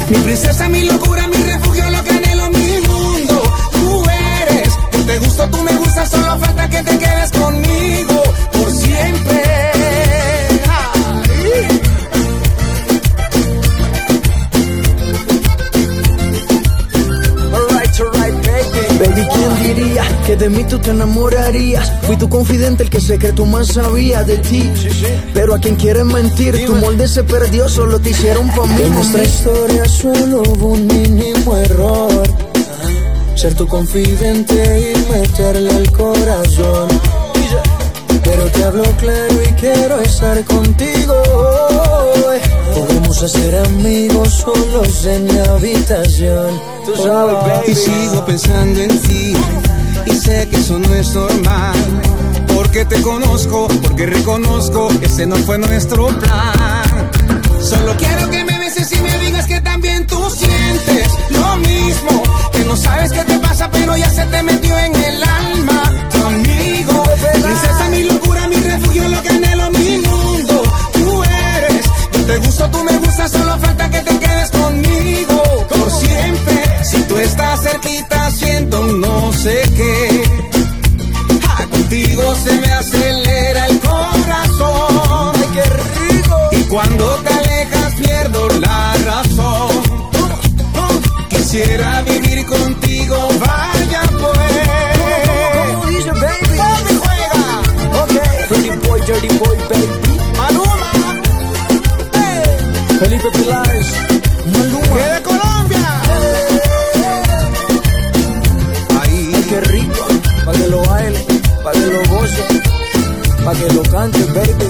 Mi princesa, mi locura, mi refugio, lo que anhelo, mi mundo. Tú eres, yo te gusto, tú me gustas, solo falta que te quedes conmigo por siempre. Baby. ¿quién diría que de mí tú te enamorarías? Fui tu confidente, el que tú más sabía de ti. Pero a quien quiere mentir, tu molde se perdió, solo te hicieron pa' mí. En nuestra historia solo hubo un mínimo error. Ser tu confidente y meterle al corazón. Pero te hablo claro y quiero estar contigo. Podemos hacer amigos solos en mi habitación. Tú sabes, baby. Y sigo pensando en ti y sé que eso no es normal. Porque te conozco, porque reconozco que ese no fue nuestro plan. Solo quiero que me beses y me digas que también tú sientes lo mismo. Que no sabes qué te pasa, pero ya se te metió en el alma. Tu amigo, princesa, mi locura, mi refugio, lo que anhelo, mi mundo. Te gusto, tú me gustas, solo falta que te quedes conmigo por siempre. Si tú estás cerquita, siento no sé qué. Contigo se me acelera el corazón. Ay, qué rico. Y cuando te alejas pierdo la razón. Quisiera vivir contigo, vaya pues. ¿Cómo dice, baby? ¿Dónde juega? Ok. Pretty boy, dirty boy, baby. Felipe Pilares. Maluma. ¿Qué de Colombia? Ay, qué rico. Pa' que lo baile, pa' que lo goce, pa' que lo cante, baby.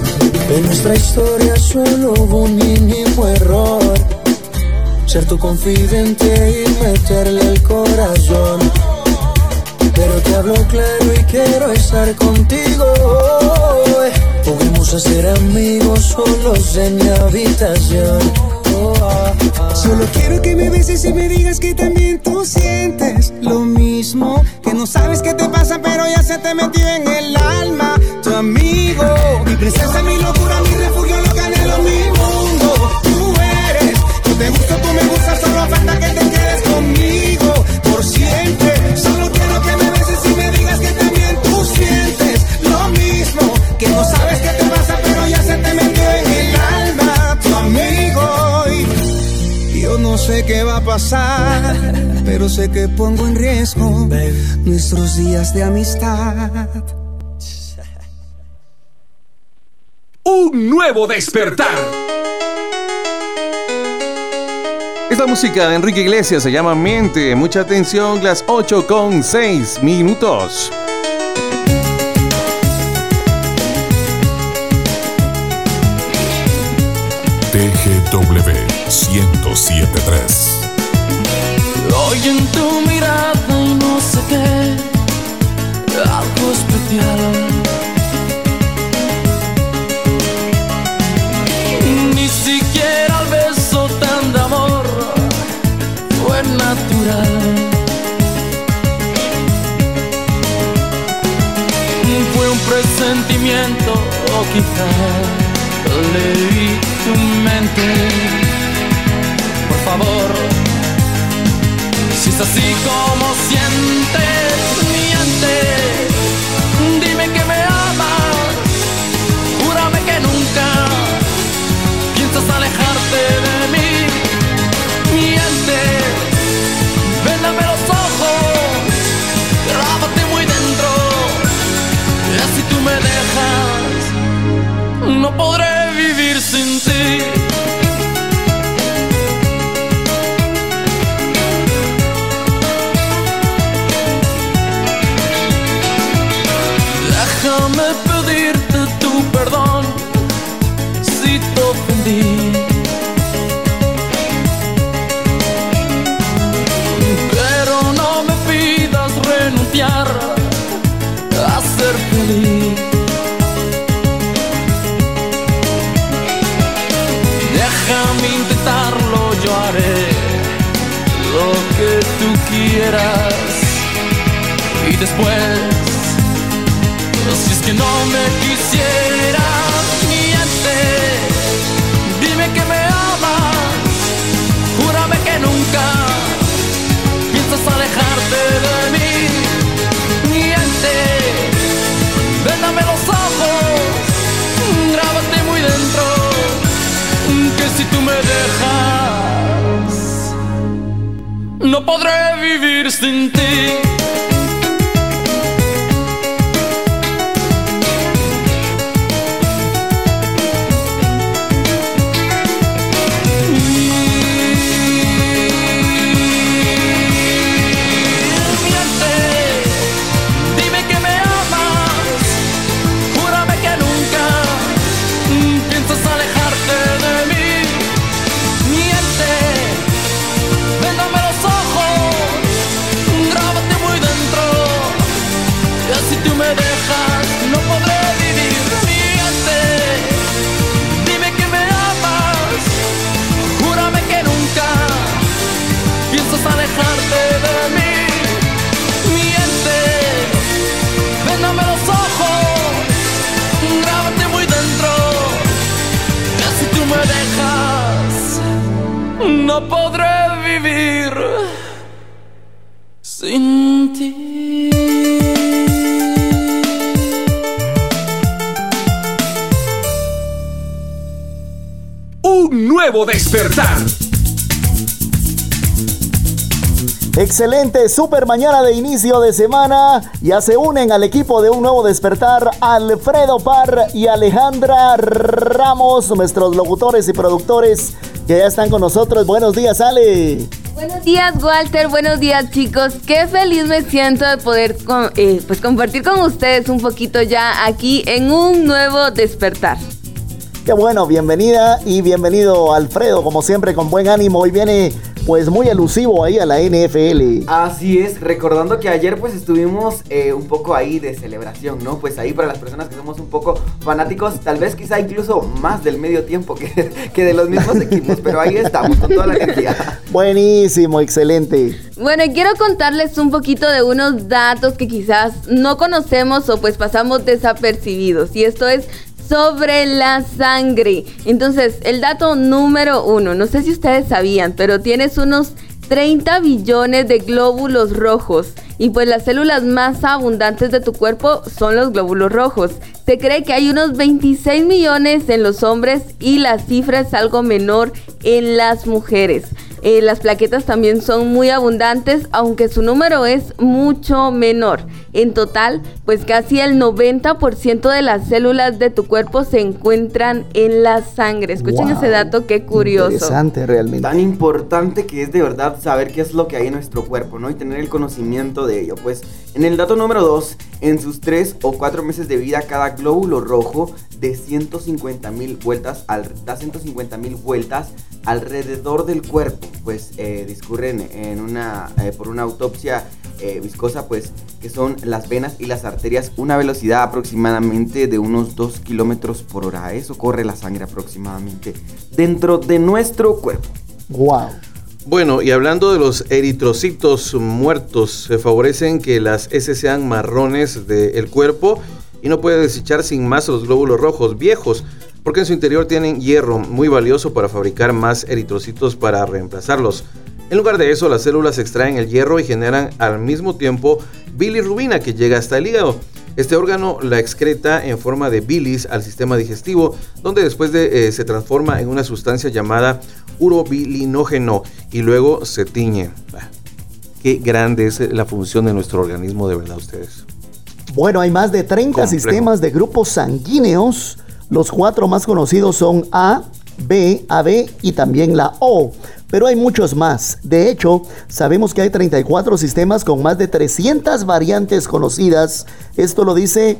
En nuestra historia solo hubo un mínimo error. Ser tu confidente y meterle el corazón. Pero te hablo claro y quiero estar contigo. Podemos hacer amigos solos en mi habitación. Oh, ah, ah. Solo quiero que me beses y me digas que también tú sientes lo mismo. Que no sabes qué te pasa, pero ya se te metió en el alma. Tu amigo, mi pasar, pero sé que pongo en riesgo nuestros días de amistad. Un nuevo despertar. Esta música de Enrique Iglesias se llama Miente. Mucha atención, las 8 con 6 minutos. TGW 1073. Sin ti. Un nuevo despertar. Excelente, super mañana de inicio de semana. Ya se unen al equipo de un nuevo despertar Alfredo Parr y Alejandra Ramos, nuestros locutores y productores que ya están con nosotros. Buenos días, Ale. Buenos días, Walter. Buenos días, chicos. Qué feliz me siento de poder eh, pues compartir con ustedes un poquito ya aquí en un nuevo despertar. Qué bueno, bienvenida y bienvenido Alfredo, como siempre con buen ánimo. Hoy viene pues muy elusivo ahí a la NFL. Así es, recordando que ayer pues estuvimos eh, un poco ahí de celebración, ¿no? Pues ahí para las personas que somos un poco fanáticos, tal vez quizá incluso más del medio tiempo que, que de los mismos equipos, pero ahí estamos con toda la energía. Buenísimo, excelente. Bueno, y quiero contarles un poquito de unos datos que quizás no conocemos o pues pasamos desapercibidos. Y esto es sobre la sangre. Entonces, el dato número uno, no sé si ustedes sabían, pero tienes unos 30 billones de glóbulos rojos. Y pues las células más abundantes de tu cuerpo son los glóbulos rojos. Se cree que hay unos 26 millones en los hombres y la cifra es algo menor en las mujeres. Eh, las plaquetas también son muy abundantes, aunque su número es mucho menor. En total, pues casi el 90% de las células de tu cuerpo se encuentran en la sangre. Escuchen Wow. ese dato, qué curioso. Interesante realmente. Tan importante que es de verdad saber qué es lo que hay en nuestro cuerpo, ¿no? Y tener el conocimiento de ello. Pues en el dato número 2, en sus 3 o 4 meses de vida, cada glóbulo rojo de 150 mil vueltas, al, da 150 mil vueltas alrededor del cuerpo. Pues eh, discurren en una, eh, por una autopsia eh, viscosa, pues que son las venas y las arterias, una velocidad aproximadamente de unos 2 kilómetros por hora. Eso corre la sangre aproximadamente dentro de nuestro cuerpo. Wow. Bueno, y hablando de los eritrocitos muertos, se favorecen que las S sean marrones del cuerpo y no puede desechar sin más los glóbulos rojos viejos, porque en su interior tienen hierro muy valioso para fabricar más eritrocitos para reemplazarlos. En lugar de eso, las células extraen el hierro y generan al mismo tiempo bilirrubina que llega hasta el hígado. Este órgano la excreta en forma de bilis al sistema digestivo, donde después de, eh, se transforma en una sustancia llamada urobilinógeno y luego se tiñe. Bah, Qué grande es la función de nuestro organismo, de verdad, ustedes. Bueno, hay más de 30 Complejo. sistemas de grupos sanguíneos los cuatro más conocidos son A, B, AB y también la O. Pero hay muchos más. De hecho, sabemos que hay 34 sistemas con más de 300 variantes conocidas. Esto lo dice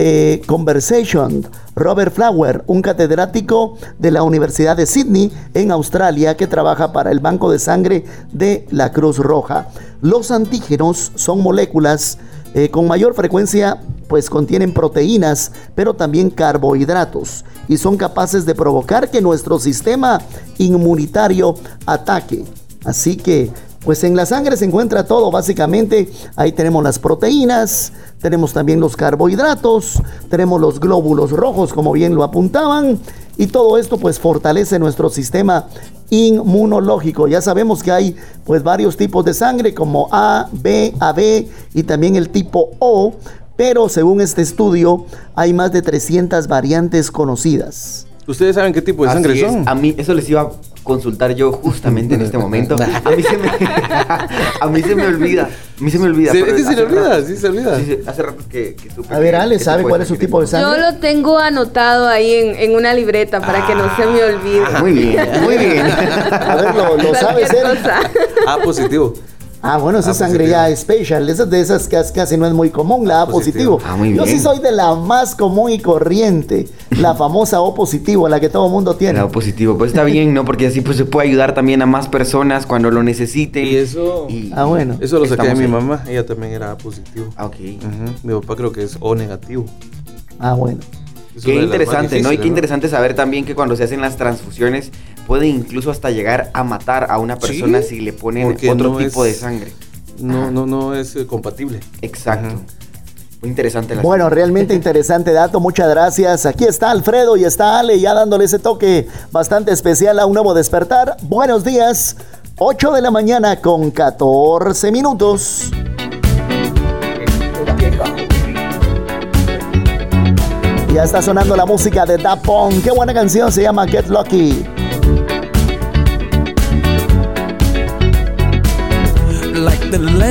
eh, Conversation. Robert Flower, un catedrático de la Universidad de Sydney en Australia que trabaja para el Banco de Sangre de la Cruz Roja. Los antígenos son moléculas eh, con mayor frecuencia pues contienen proteínas, pero también carbohidratos y son capaces de provocar que nuestro sistema inmunitario ataque. Así que pues en la sangre se encuentra todo, básicamente. Ahí tenemos las proteínas, tenemos también los carbohidratos, tenemos los glóbulos rojos, como bien lo apuntaban. Y todo esto pues fortalece nuestro sistema inmunológico. Ya sabemos que hay pues varios tipos de sangre como A, B, AB y también el tipo O, pero según este estudio hay más de 300 variantes conocidas. ¿Ustedes saben qué tipo de sangre es. son? A mí eso les iba consultar yo justamente en este momento. A mí se me, olvida. A mí se me olvida. Sí, se le olvida, hace rato que, supe A ver, Ale, ¿sabe cuál es su tipo de sangre? Yo lo tengo anotado ahí en, una libreta para que no se me ah, olvide. Muy bien, muy bien. A ver, ¿lo, lo sabe? Ah, positivo. Ah, bueno, esa ah, sangre ya especial. Esa de esas que casi no es muy común, la A positivo. Ah, muy bien. Yo sí soy de la más común y corriente, la famosa O positivo, la que todo mundo tiene. La O positivo, pues está bien, ¿no? Porque así pues se puede ayudar también a más personas cuando lo necesiten. Y eso. Ah, bueno. Eso lo saqué mi mamá, ella también era A positivo. Ah, ok. Mi papá creo que es O negativo. Ah, bueno. Qué interesante, ¿no? Y qué interesante saber también que cuando se hacen las transfusiones puede incluso hasta llegar a matar a una persona si le ponen otro tipo de sangre. No, no, no es eh, compatible. Exacto. Muy interesante. La bueno, realmente interesante dato. Muchas gracias. Aquí está Alfredo y está Ale ya dándole ese toque bastante especial a un nuevo despertar. Buenos días. 8 de la mañana con 14 minutos. Ya está sonando la música de Dapon. Qué buena canción se llama Get Lucky.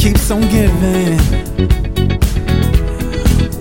Keeps on giving.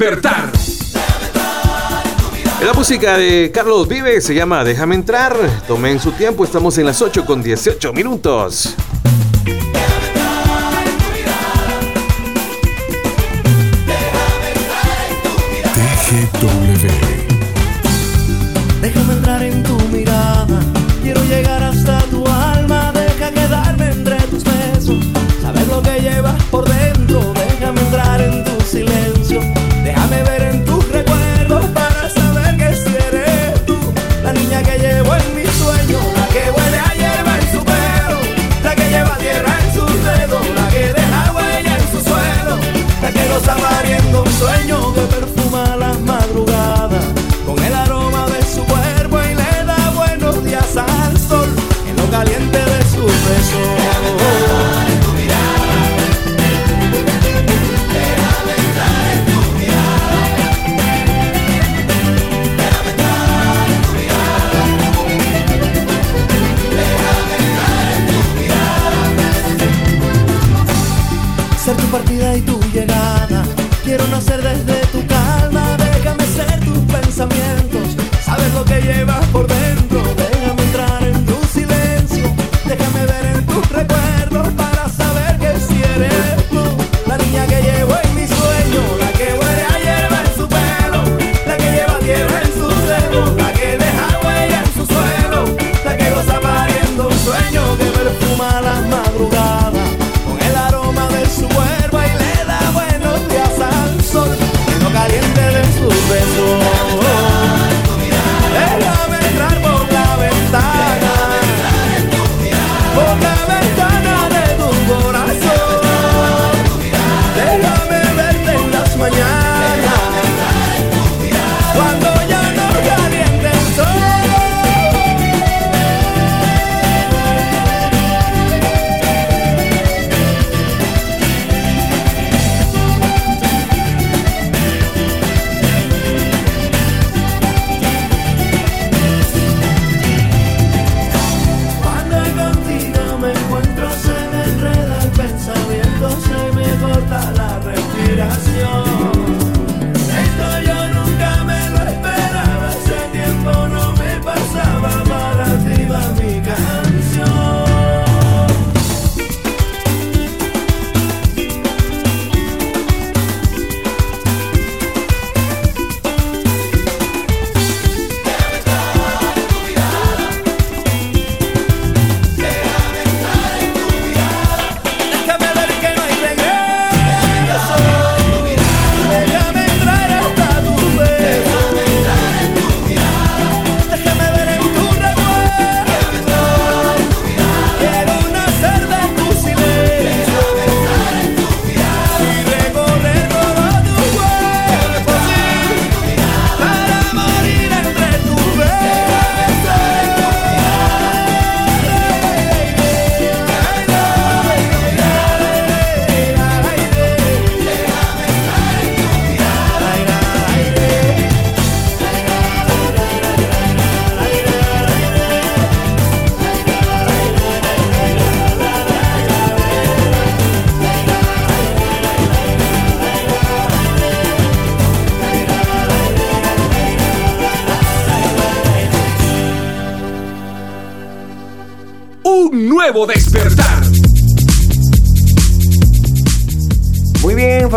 despertar. La música de Carlos Vive se llama Déjame entrar. Tomen su tiempo, estamos en las 8 con 18 minutos. corriendo un sueño que perfuma las madrugadas. por dentro. Déjame entrar en tu silencio, déjame ver en tu recuerdo.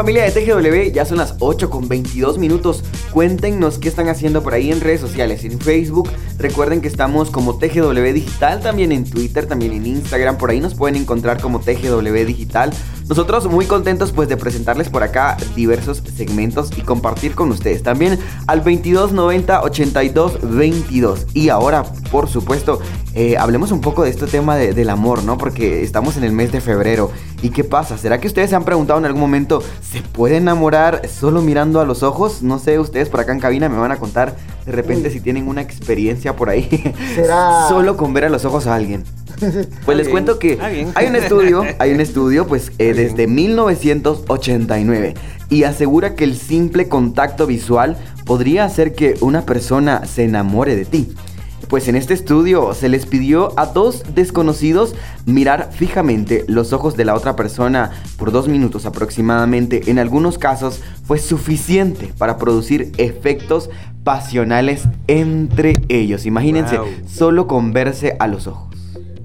Familia de TGW, ya son las 8 con 22 minutos. Cuéntenos qué están haciendo por ahí en redes sociales, en Facebook. Recuerden que estamos como TGW Digital, también en Twitter, también en Instagram. Por ahí nos pueden encontrar como TGW Digital. Nosotros muy contentos pues de presentarles por acá diversos segmentos y compartir con ustedes. También al 2290 82 22. Y ahora, por supuesto, eh, hablemos un poco de este tema de- del amor, ¿no? Porque estamos en el mes de febrero. ¿Y qué pasa? ¿Será que ustedes se han preguntado en algún momento, ¿se puede enamorar solo mirando a los ojos? No sé, ustedes por acá en cabina me van a contar de repente si tienen una experiencia por ahí. Será- solo con ver a los ojos a alguien. Pues les cuento que hay un estudio, hay un estudio, pues eh, desde 1989 y asegura que el simple contacto visual podría hacer que una persona se enamore de ti. Pues en este estudio se les pidió a dos desconocidos mirar fijamente los ojos de la otra persona por dos minutos aproximadamente. En algunos casos fue suficiente para producir efectos pasionales entre ellos. Imagínense, Wow. solo con verse a los ojos.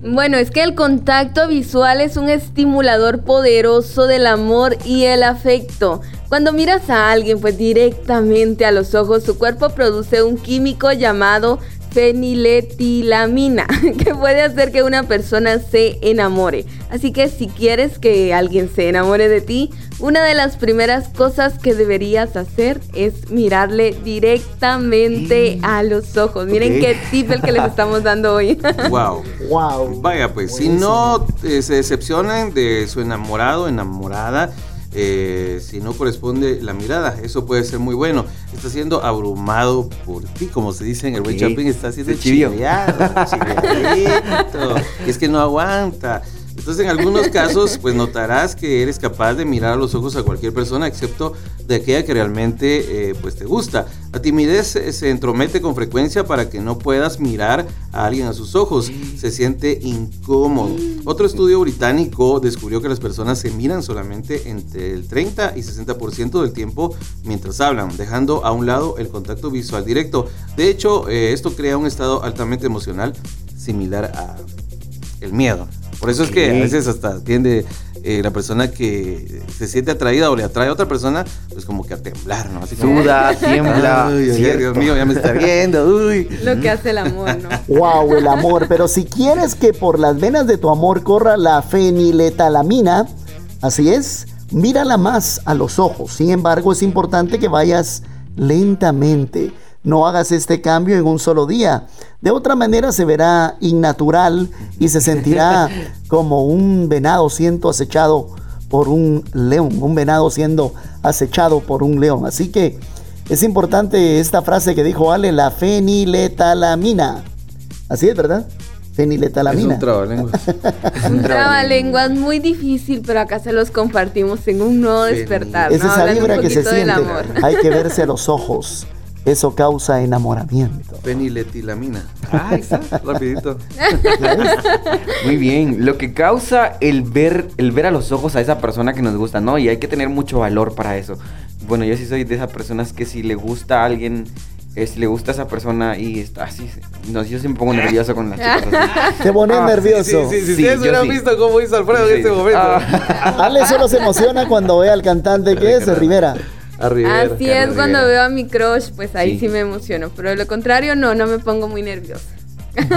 Bueno, es que el contacto visual es un estimulador poderoso del amor y el afecto. Cuando miras a alguien pues directamente a los ojos, su cuerpo produce un químico llamado feniletilamina que puede hacer que una persona se enamore. Así que si quieres que alguien se enamore de ti, una de las primeras cosas que deberías hacer es mirarle directamente a los ojos. Miren qué tip el que les estamos dando hoy. Wow. Wow. Vaya, pues si no eh, se decepcionan de su enamorado, enamorada, eh, si no corresponde la mirada, eso puede ser muy bueno. Está siendo abrumado por ti, como se dice en el buen está siendo chiviado, chiviadito. Es que no aguanta. Entonces, en algunos casos, pues notarás que eres capaz de mirar a los ojos a cualquier persona, excepto de aquella que realmente eh, pues te gusta. La timidez eh, se entromete con frecuencia para que no puedas mirar a alguien a sus ojos. Se siente incómodo. Otro estudio británico descubrió que las personas se miran solamente entre el 30 y 60% del tiempo mientras hablan, dejando a un lado el contacto visual directo. De hecho, eh, esto crea un estado altamente emocional similar a el miedo. Por eso es que a veces hasta tiende eh, la persona que se siente atraída o le atrae a otra persona, pues como que a temblar, ¿no? Así como- Suda, tiembla, Ay. Dios mío, ya me está viendo, uy. Lo que hace el amor, ¿no? Wow, el amor. Pero si quieres que por las venas de tu amor corra la feniletalamina, así es, mírala más a los ojos. Sin embargo, es importante que vayas lentamente. No hagas este cambio en un solo día. De otra manera se verá innatural y se sentirá como un venado siendo acechado por un león, un venado siendo acechado por un león. Así que es importante esta frase que dijo Ale, la feniletalamina. Así es, ¿verdad? Feniletalamina. Es un trabalenguas. Un trabalenguas muy difícil, pero acá se los compartimos en un nuevo despertar. Es ¿no? esa Hablando vibra que se siente. amor. Hay que verse a los ojos. Eso causa enamoramiento. Feniletilamina. Ah, ahí está, rapidito. Muy bien, lo que causa el ver, el ver a los ojos a esa persona que nos gusta, ¿no? Y hay que tener mucho valor para eso. Bueno, yo sí soy de esas personas que si le gusta a alguien, eh, si le gusta a esa persona y está así, no, yo siempre me pongo nervioso con las chicas así. Te pones Ah, nervioso. Sí, sí, sí, Sí, ustedes hubieran sí. visto cómo hizo Alfredo Sí. en este momento. Ah. Ale solo se emociona cuando ve al cantante que es Rivera. A Rivera. Así es, cuando veo a mi crush, pues ahí Sí. sí. me emociono. Pero de lo contrario, no, no me pongo muy nerviosa.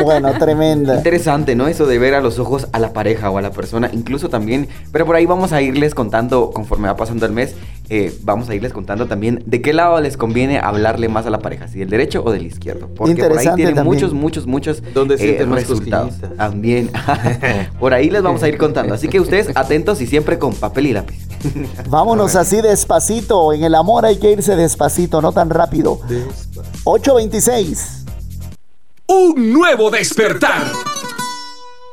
Bueno, tremenda. Interesante, ¿no? Eso de ver a los ojos a la pareja o a la persona, incluso también, pero por ahí vamos a irles contando, conforme va pasando el mes, eh, vamos a irles contando también de qué lado les conviene hablarle más a la pareja, si del derecho o del izquierdo. Porque por ahí Interesante tienen también. muchos, muchos, muchos eh, ¿Dónde más resultados. También. por ahí les vamos a ir contando. Así que ustedes atentos y siempre con papel y lápiz. Vámonos así despacito. En el amor hay que irse despacito, no tan rápido. 826. Un nuevo despertar.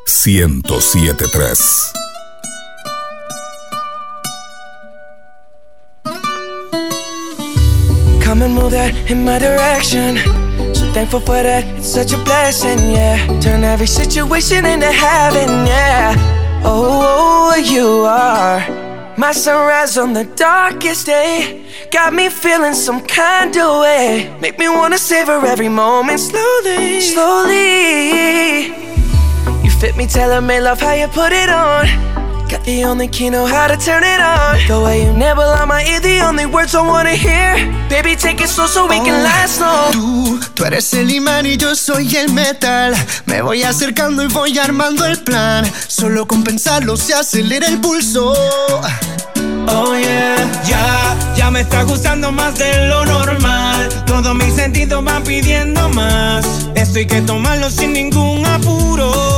1073. Come and move that in my direction. So thankful for that, it's such a blessing, yeah. Turn every situation into heaven, yeah. Oh, you are my sunrise on the darkest day. Got me feeling some kind of way. Make me wanna savor every moment slowly, slowly. You fit me telling me love how you put it on. Got the only key know how to turn it on. The way you nibble on my ear, the only words I wanna hear. Baby, take it slow so we can last long. Tú, tú eres el imán y yo soy el metal. Me voy acercando y voy armando el plan. Solo con pensarlo se acelera el pulso. Oh yeah, ya, ya me está gustando más de lo normal. Todos mis sentidos van pidiendo más. Esto hay que tomarlo sin ningún apuro.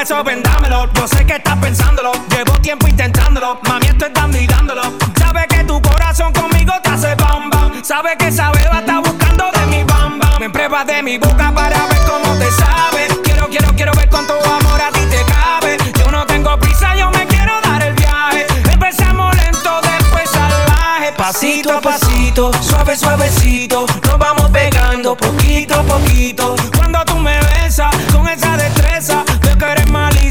beso, vendámelo. Yo sé que estás pensándolo. Llevo tiempo intentándolo. Mami, estoy dando y dándolo. Sabe que tu corazón conmigo te hace bam bam. Sabe que esa beba está buscando de mi bam bam. Me pruebas de mi boca para ver cómo te sabe. Quiero, quiero, quiero ver cuánto amor a ti te cabe. Yo no tengo prisa, yo me quiero dar el viaje. Empezamos lento, después salvaje. Pasito a pasito, suave, suavecito. Nos vamos pegando poquito a poquito.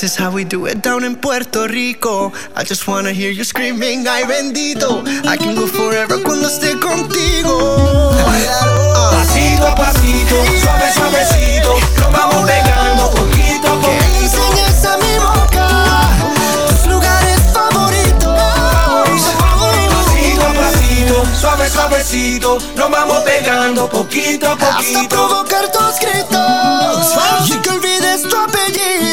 This is how we do it down in Puerto Rico. I just wanna hear you screaming, ay bendito. I can go forever cuando esté contigo. Pasito a pasito, suave, suavecito. Nos vamos pegando poquito a Que poquito. enseñes a mi boca tus lugares favoritos. Pasito a pasito, suave, suavecito. Nos vamos pegando poquito a Hasta poquito. provocar tus gritos. Y que olvides tu apellido.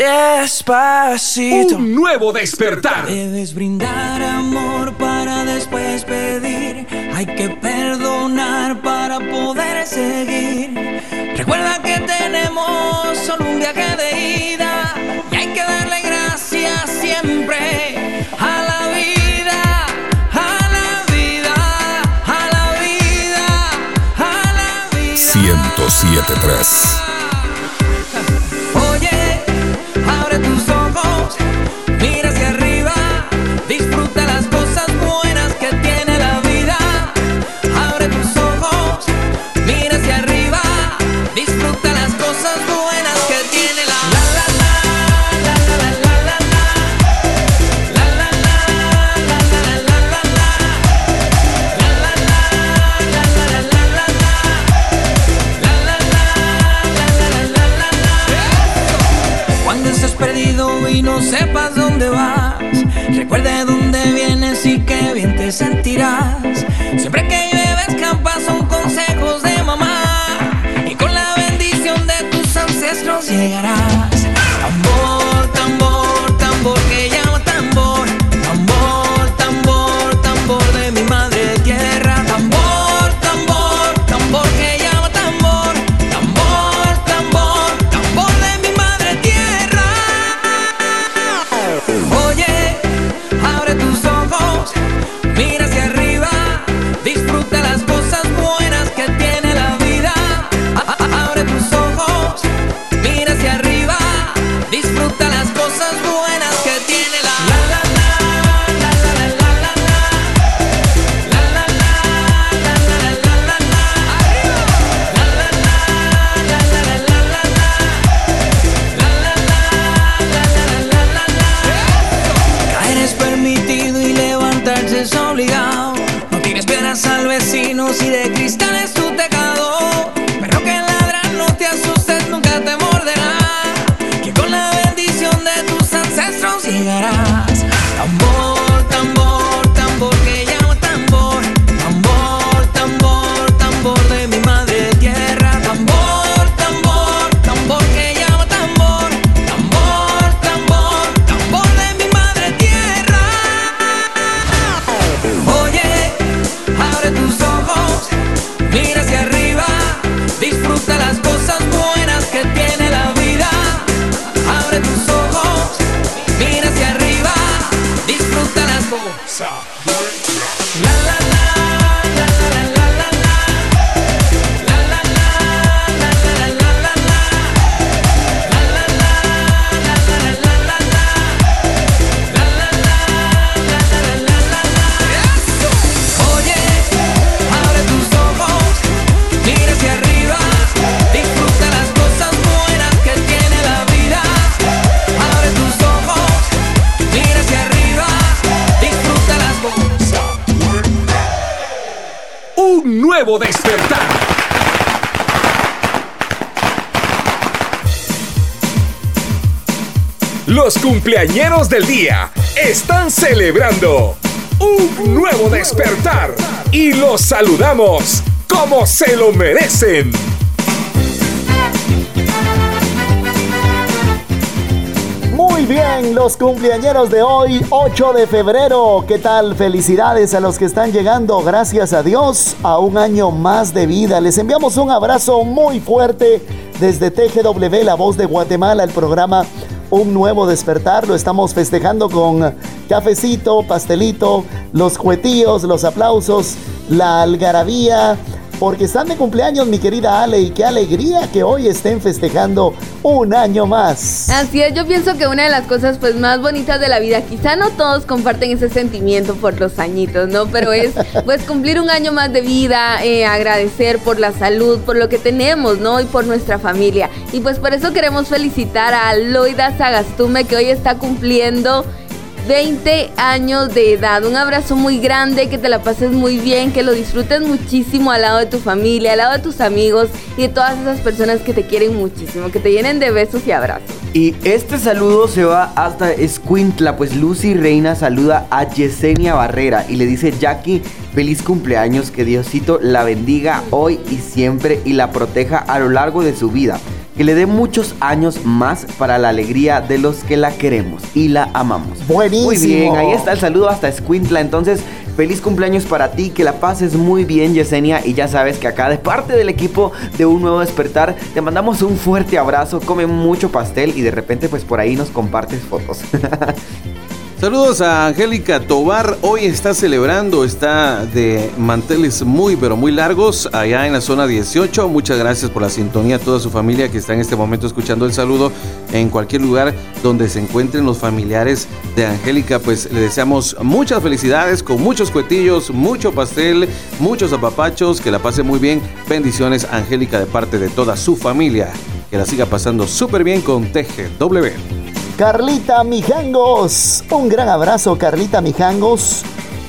Despacito. Un nuevo despertar. Debes brindar amor para después pedir. Hay que perdonar para poder seguir. Recuerda que tenemos solo un viaje de ida. Y hay que darle gracias siempre a la vida. A la vida. A la vida. A la vida. 1073. Sentirás. Siempre que llueve escampa son consejos de mamá y con la bendición de tus ancestros llegarás. Ancestros llegarás. Los cumpleañeros del día están celebrando un nuevo despertar y los saludamos como se lo merecen. Muy bien, los cumpleañeros de hoy, 8 de febrero. ¿Qué tal? Felicidades a los que están llegando, gracias a Dios, a un año más de vida. Les enviamos un abrazo muy fuerte desde TGW, La Voz de Guatemala, el programa Un Nuevo Despertar. Lo estamos festejando con cafecito, pastelito, los cuetillos, los aplausos, la algarabía. Porque están de cumpleaños, mi querida Ale, y qué alegría que hoy estén festejando un año más. Así es, yo pienso que una de las cosas pues más bonitas de la vida, quizá no todos comparten ese sentimiento por los añitos, ¿no? Pero es pues cumplir un año más de vida, eh, agradecer por la salud, por lo que tenemos, ¿no? Y por nuestra familia. Y pues por eso queremos felicitar a Loida Sagastume que hoy está cumpliendo 20 años de edad. Un abrazo muy grande, que te la pases muy bien, que lo disfrutes muchísimo al lado de tu familia, al lado de tus amigos y de todas esas personas que te quieren muchísimo, que te llenen de besos y abrazos. Y este saludo se va hasta Escuintla, pues Lucy Reina saluda a Yesenia Barrera y le dice Jackie, feliz cumpleaños, que Diosito la bendiga hoy y siempre y la proteja a lo largo de su vida. Que le dé muchos años más para la alegría de los que la queremos y la amamos. Buenísimo. Muy bien, ahí está el saludo hasta Escuintla. Entonces, feliz cumpleaños para ti, que la pases muy bien, Yesenia. Y ya sabes que acá, de parte del equipo de Un Nuevo Despertar, te mandamos un fuerte abrazo. Come mucho pastel y de repente, pues por ahí nos compartes fotos. Saludos a Angélica Tobar. Hoy está celebrando, está de manteles muy, pero muy largos allá en la zona 18. Muchas gracias por la sintonía a toda su familia que está en este momento escuchando el saludo en cualquier lugar donde se encuentren los familiares de Angélica. Pues le deseamos muchas felicidades con muchos cuetillos, mucho pastel, muchos apapachos. Que la pase muy bien. Bendiciones, Angélica, de parte de toda su familia. Que la siga pasando súper bien con TGW. Carlita Mijangos. Un gran abrazo, Carlita Mijangos.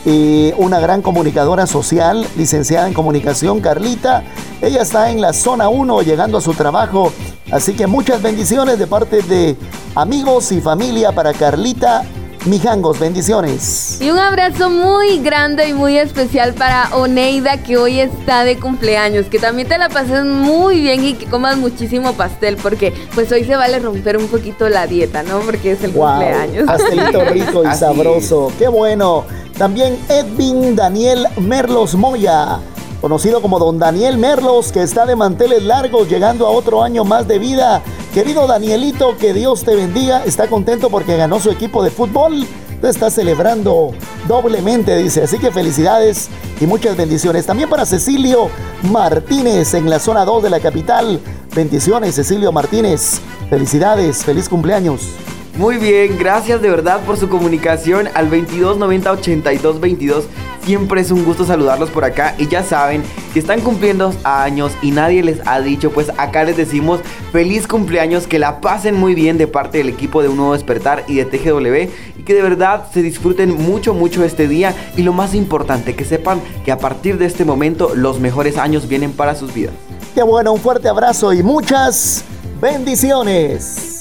eh, una gran comunicadora social, licenciada en comunicación, Carlita. Ella está en la zona 1 llegando a su trabajo. Así que muchas bendiciones de parte de amigos y familia para Carlita Mijangos. Bendiciones. Y un abrazo muy grande y muy especial para Oneida que hoy está de cumpleaños. Que también te la pases muy bien y que comas muchísimo pastel porque pues hoy se vale romper un poquito la dieta, ¿no? Porque es el Wow, cumpleaños. pastelito rico y Así sabroso. Qué bueno. También Edwin Daniel Merlos Moya, conocido como Don Daniel Merlos, que está de manteles largos llegando a otro año más de vida. Querido Danielito, que Dios te bendiga. Está contento porque ganó su equipo de fútbol. Te está celebrando doblemente, dice. Así que felicidades y muchas bendiciones. También para Cecilio Martínez en la zona 2 de la capital. Bendiciones, Cecilio Martínez. Felicidades, feliz cumpleaños. Muy bien, gracias de verdad por su comunicación al 2290 82 22 Siempre es un gusto saludarlos por acá y ya saben que están cumpliendo años y nadie les ha dicho, pues acá les decimos feliz cumpleaños, que la pasen muy bien de parte del equipo de Un Nuevo Despertar y de TGW y que de verdad se disfruten mucho, mucho este día y lo más importante, que sepan que a partir de este momento los mejores años vienen para sus vidas. Qué bueno, un fuerte abrazo y muchas bendiciones.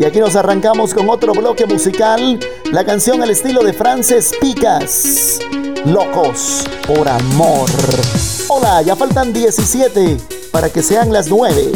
Y aquí nos arrancamos con otro bloque musical, la canción al estilo de Frances Picas, Locos por Amor. Hola, ya faltan 17 para que sean las 9.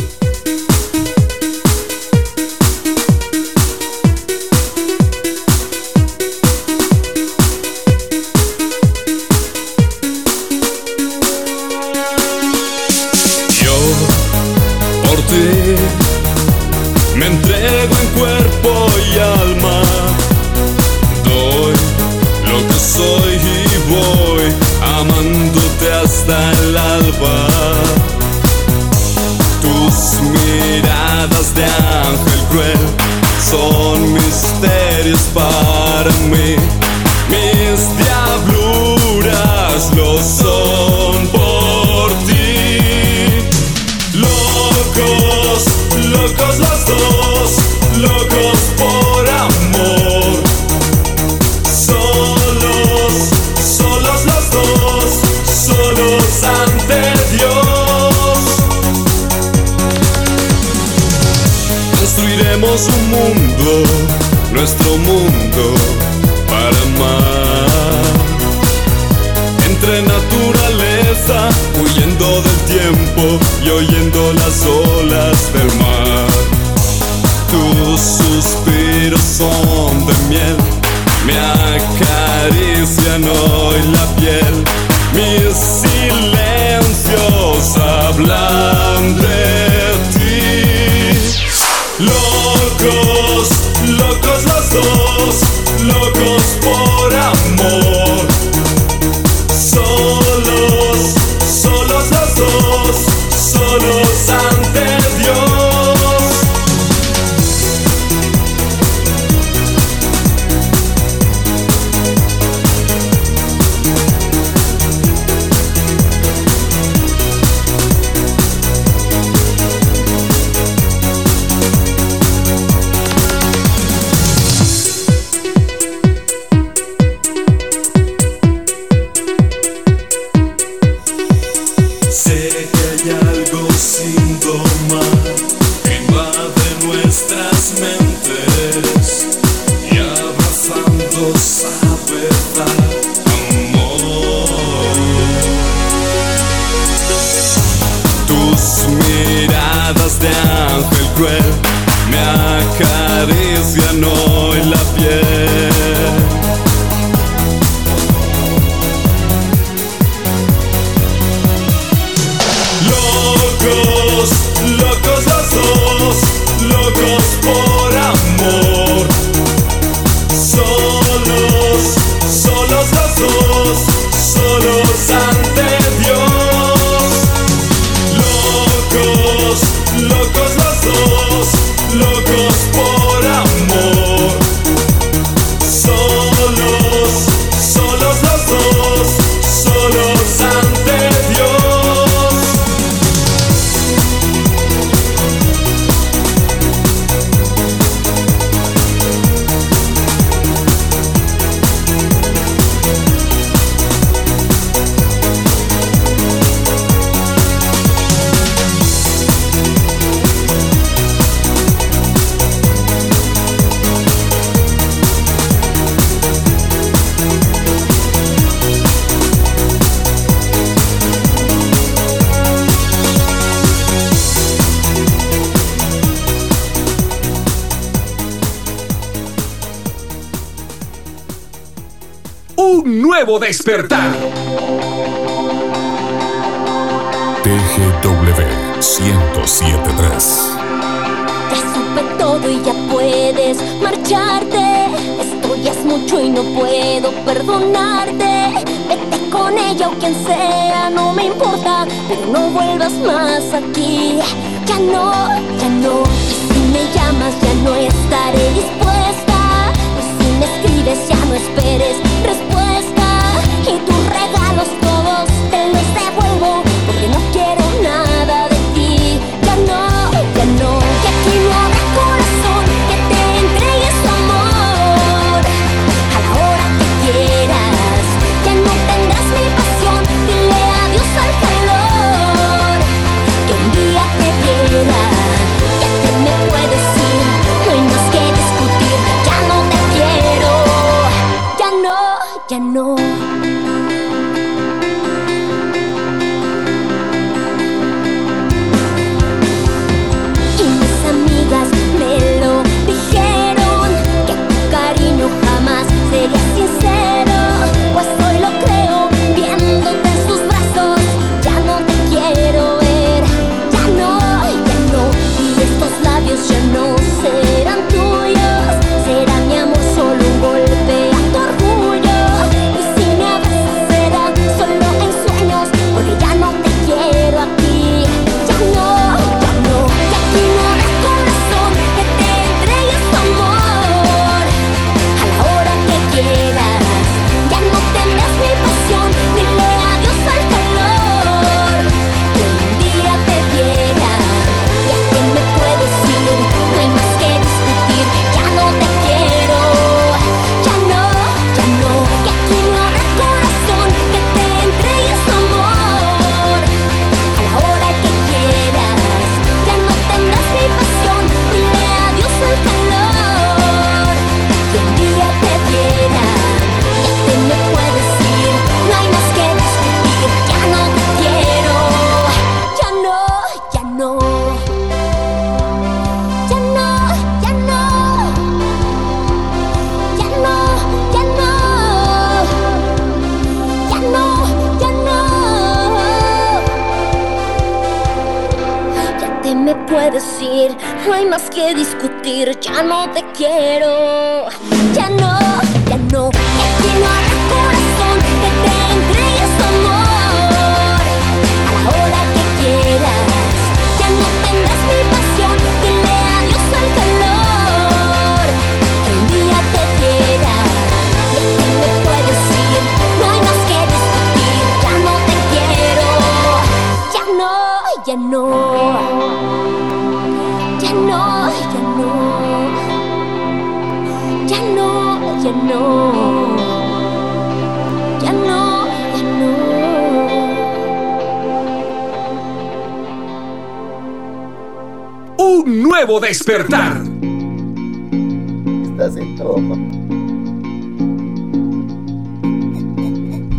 Despertar. Estás en todo.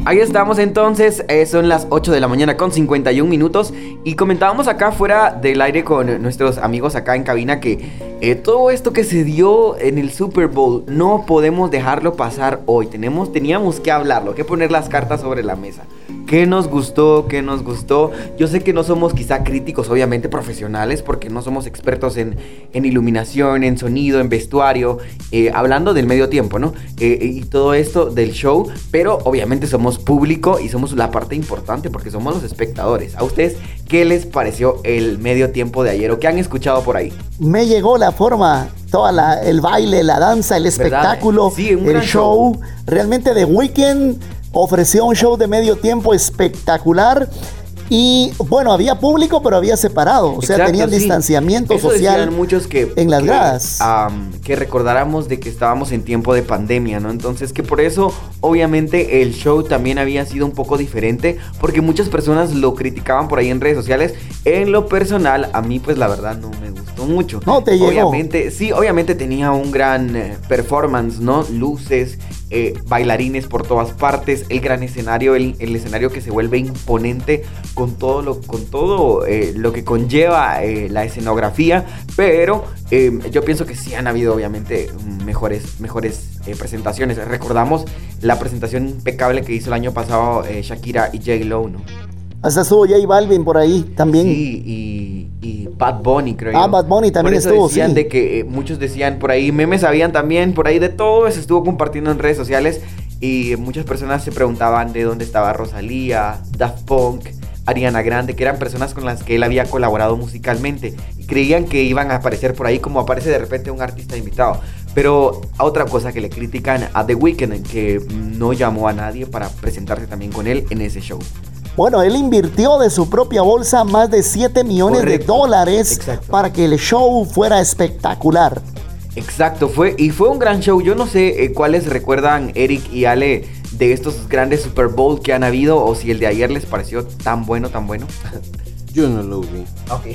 Ahí estamos entonces, eh, son las 8 de la mañana con 51 minutos y comentábamos acá fuera del aire con nuestros amigos acá en cabina que eh, todo esto que se dio en el Super Bowl no podemos dejarlo pasar hoy, tenemos, teníamos que hablarlo, que poner las cartas sobre la mesa. ¿Qué nos gustó? ¿Qué nos gustó? Yo sé que no somos quizá críticos, obviamente profesionales, porque no somos expertos en, en iluminación, en sonido, en vestuario, eh, hablando del medio tiempo, ¿no? Eh, y todo esto del show, pero obviamente somos público y somos la parte importante porque somos los espectadores. ¿A ustedes qué les pareció el medio tiempo de ayer o qué han escuchado por ahí? Me llegó la forma, toda la, el baile, la danza, el espectáculo, Sí, el show. Realmente The Weeknd ofreció un show de medio tiempo espectacular. Y bueno, había público, pero había separado. O sea, Exacto, tenían sí. distanciamiento Eso social. muchos que en las que, gradas. que recordáramos de que estábamos en tiempo de pandemia, ¿no? Entonces que por eso obviamente el show también había sido un poco diferente porque muchas personas lo criticaban por ahí en redes sociales. En lo personal, a mí pues la verdad no me gustó mucho. No, te llegó. Obviamente, sí, obviamente tenía un gran eh, performance, ¿no? Luces, eh, bailarines por todas partes, el gran escenario, el, el escenario que se vuelve imponente con todo lo, con todo, eh, lo que conlleva eh, la escenografía, pero eh, yo pienso que sí han habido obviamente mejores, mejores presentaciones. Recordamos la presentación impecable que hizo el año pasado Shakira y J. Lo, ¿no? Hasta estuvo J Balvin por ahí también. y, y Bad Bunny, creo Ah, yo. Bad Bunny también Por eso estuvo, decían sí. de que eh, muchos decían por ahí, memes habían también, por ahí de todo, se estuvo compartiendo en redes sociales y muchas personas se preguntaban de dónde estaba Rosalía, Daft Punk, Ariana Grande, que eran personas con las que él había colaborado musicalmente y creían que iban a aparecer por ahí como aparece de repente un artista invitado. Pero a otra cosa que le critican a The Weeknd, que no llamó a nadie para presentarse también con él en ese show. Bueno, él invirtió de su propia bolsa más de 7 millones Correcto. de dólares para que el show fuera espectacular. Exacto, fue y fue un gran show. Yo no sé eh, cuáles recuerdan Eric y Ale de estos grandes Super Bowl que han habido o si el de ayer les pareció tan bueno, tan bueno. Yo no lo vi.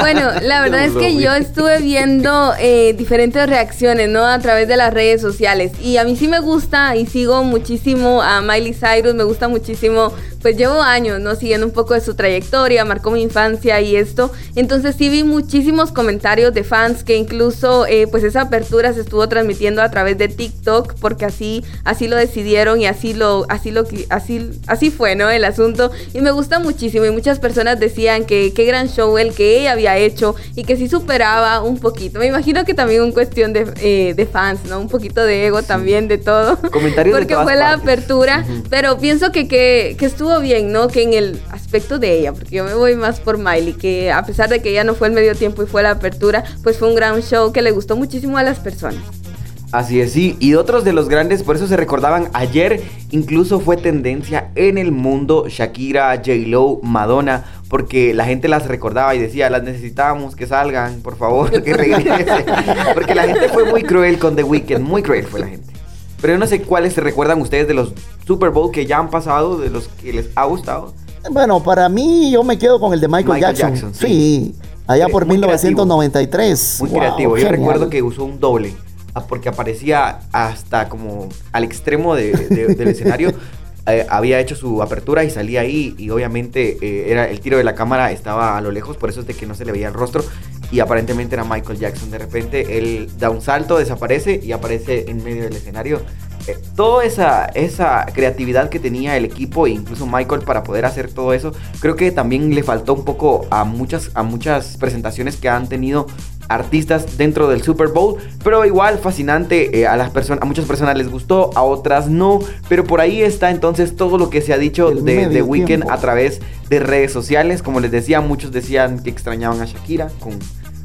Bueno, la verdad es que yo estuve viendo eh, diferentes reacciones, ¿no? A través de las redes sociales. Y a mí sí me gusta y sigo muchísimo a Miley Cyrus, me gusta muchísimo, pues llevo años, ¿no? Siguiendo un poco de su trayectoria, marcó mi infancia y esto. Entonces sí vi muchísimos comentarios de fans que incluso, eh, pues esa apertura se estuvo transmitiendo a través de TikTok porque así, así lo decidieron y así lo, así lo, así, así fue, ¿no? El asunto. Y me gusta muchísimo y muchas personas decían que qué gran show el que ella había hecho y que sí superaba un poquito. Me imagino que también un cuestión de, eh, de fans, ¿no? Un poquito de ego también de todo. Comentarios de Porque todas fue la apertura, pero pienso que, que, que estuvo bien, ¿no? Que en el aspecto de ella, porque yo me voy más por Miley, que a pesar de que ella no fue el medio tiempo y fue la apertura, pues fue un gran show que le gustó muchísimo a las personas. Así es, sí. Y otros de los grandes, por eso se recordaban ayer, incluso fue tendencia en el mundo Shakira, J-Lo, Madonna, porque la gente las recordaba y decía, las necesitamos, que salgan, por favor, que regresen. porque la gente fue muy cruel con The Weeknd, muy cruel fue la gente. Pero yo no sé cuáles se recuerdan ustedes de los Super Bowl que ya han pasado, de los que les ha gustado. Bueno, para mí yo me quedo con el de Michael, Michael Jackson. Jackson, sí. sí. allá por muy creativo. 1993. Muy Wow, creativo. Yo genial. recuerdo que usó un doble. ah, Porque aparecía hasta como al extremo de- de- del escenario. eh, había hecho su apertura y salía ahí. Y obviamente eh, era el tiro de la cámara estaba a lo lejos. Por eso es de que no se le veía el rostro. Y aparentemente era Michael Jackson. De repente él da un salto, desaparece y aparece en medio del escenario. eh, toda esa, esa creatividad que tenía el equipo e incluso Michael para poder hacer todo eso, creo que también le faltó un poco a muchas, a muchas presentaciones que han tenido artistas dentro del Super Bowl, pero igual fascinante, eh, a las personas, a muchas personas les gustó, a otras no, pero por ahí está entonces todo lo que se ha dicho El de, de Weeknd a través de redes sociales, como les decía, muchos decían que extrañaban a Shakira con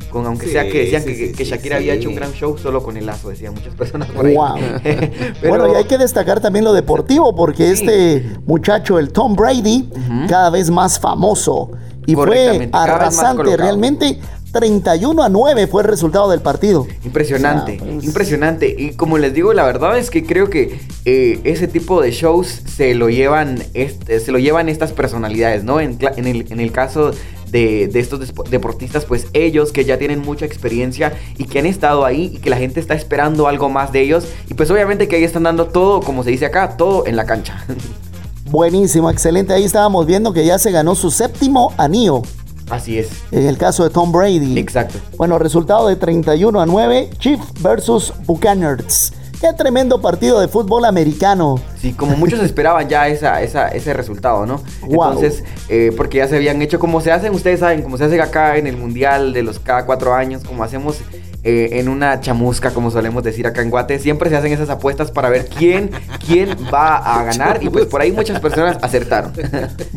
con aunque Sí, sea que decían sí, que, sí, que sí, Shakira sí. había hecho un gran show solo con el lazo, decían muchas personas por ahí. Wow. Pero- Bueno, y hay que destacar también lo deportivo, porque este muchacho, el Tom Brady, cada vez más famoso. Y fue arrasante, realmente 31 a 9 fue el resultado del partido. Impresionante, O sea, pues- impresionante. Y como les digo, la verdad es que creo que eh, ese tipo de shows se lo llevan, este, se lo llevan estas personalidades, ¿no? En, el, en el caso de, de estos deportistas, pues ellos que ya tienen mucha experiencia y que han estado ahí y que la gente está esperando algo más de ellos. Y pues obviamente que ahí están dando todo, como se dice acá, todo en la cancha. Buenísimo, excelente. Ahí estábamos viendo que ya se ganó su séptimo anillo. Así es. En el caso de Tom Brady. Exacto. Bueno, resultado de 31 a 9, Chief versus Buccaneers. Qué tremendo partido de fútbol americano. Sí, como muchos esperaban ya esa, esa- ese resultado, ¿no? Guau. Entonces, eh, porque ya se habían hecho como se hacen, ustedes saben, como se hace acá en el Mundial de los cada cuatro años, como hacemos eh, en una chamusca, como solemos decir acá en Guate, siempre se hacen esas apuestas para ver quién, quién va a ganar y pues por ahí muchas personas acertaron.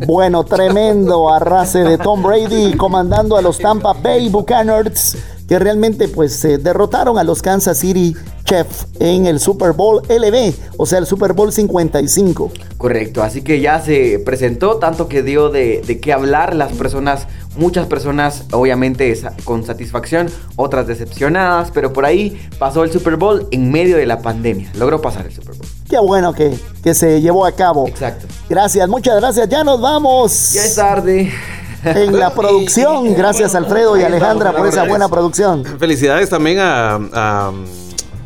Bueno, tremendo arrase de Tom Brady comandando a los Tampa Bay Buccaneers que realmente pues eh, derrotaron a los Kansas City Chiefs en el Super Bowl LB, o sea, el Super Bowl 55. Correcto, así que ya se presentó, tanto que dio de, de qué hablar las personas, muchas personas obviamente con satisfacción, otras decepcionadas, pero por ahí pasó el Super Bowl en medio de la pandemia, logró pasar el Super Bowl. Qué bueno que, que se llevó a cabo. Exacto. Gracias, muchas gracias. Ya nos vamos. Ya es tarde. En la producción, gracias Alfredo y Alejandra por esa buena producción. Felicidades también a, a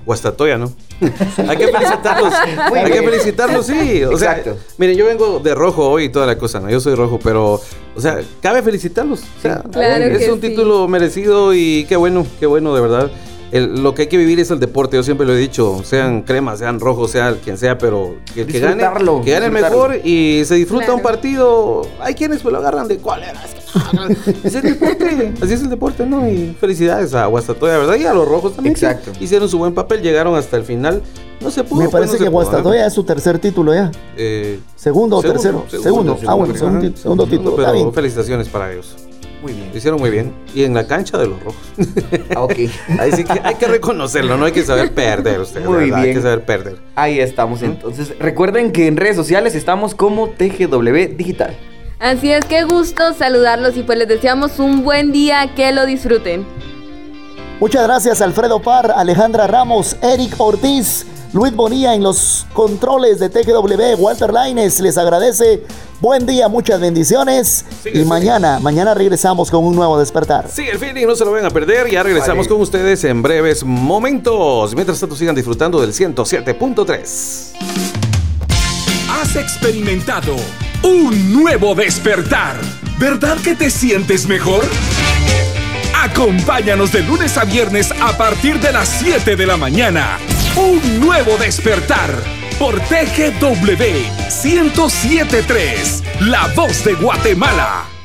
Guastatoya, ¿no? Hay que felicitarlos. Hay que felicitarlos, sí. O sea, Exacto. miren, yo vengo de rojo hoy y toda la cosa, ¿no? Yo soy rojo, pero, o sea, cabe felicitarlos. O sea, Claro es que un sí. título merecido y qué bueno, qué bueno, de verdad. El- lo que hay que vivir es el deporte, yo siempre lo he dicho, sean cremas, sean rojos, sea quien sea, pero que, el que gane, que gane mejor y se disfruta Claro. un partido. Hay quienes pues lo agarran de cuál era. Es ah, es el deporte, así es el deporte, ¿no? Y felicidades a Guastatoya, ¿verdad? Y a los rojos también. que Exacto. Hicieron su buen papel, llegaron hasta el final. No se pudo. Me pues, parece no que Guastatoya es su tercer título ya. ¿eh? Segundo o tercero. Segundo. Ah, bueno, segundo, Ajá. ti- segundo título. Está Pero felicitaciones para ellos. Muy bien. Lo hicieron muy bien. Y en la cancha de los rojos. Ah, ok. Ahí sí que hay que reconocerlo, no hay que saber perder ustedes. Muy ¿verdad? Hay bien. que saber perder. Ahí estamos entonces. Recuerden que en redes sociales estamos como TGW Digital. Así es, qué gusto saludarlos y pues les deseamos un buen día, que lo disfruten. Muchas gracias Alfredo Par, Alejandra Ramos, Eric Ortiz, Luis Bonilla en los controles de TGW, Walter Laines les agradece. Buen día, muchas bendiciones. y mañana, mañana regresamos con un nuevo despertar. Sí, el feeling no se lo vayan a perder. Ya regresamos Vale. con ustedes en breves momentos. Mientras tanto, sigan disfrutando del 107.3. Has experimentado un nuevo despertar. ¿Verdad que te sientes mejor? Acompáñanos de lunes a viernes a partir de las 7 de la mañana. Un nuevo despertar por TGW 1073, La Voz de Guatemala.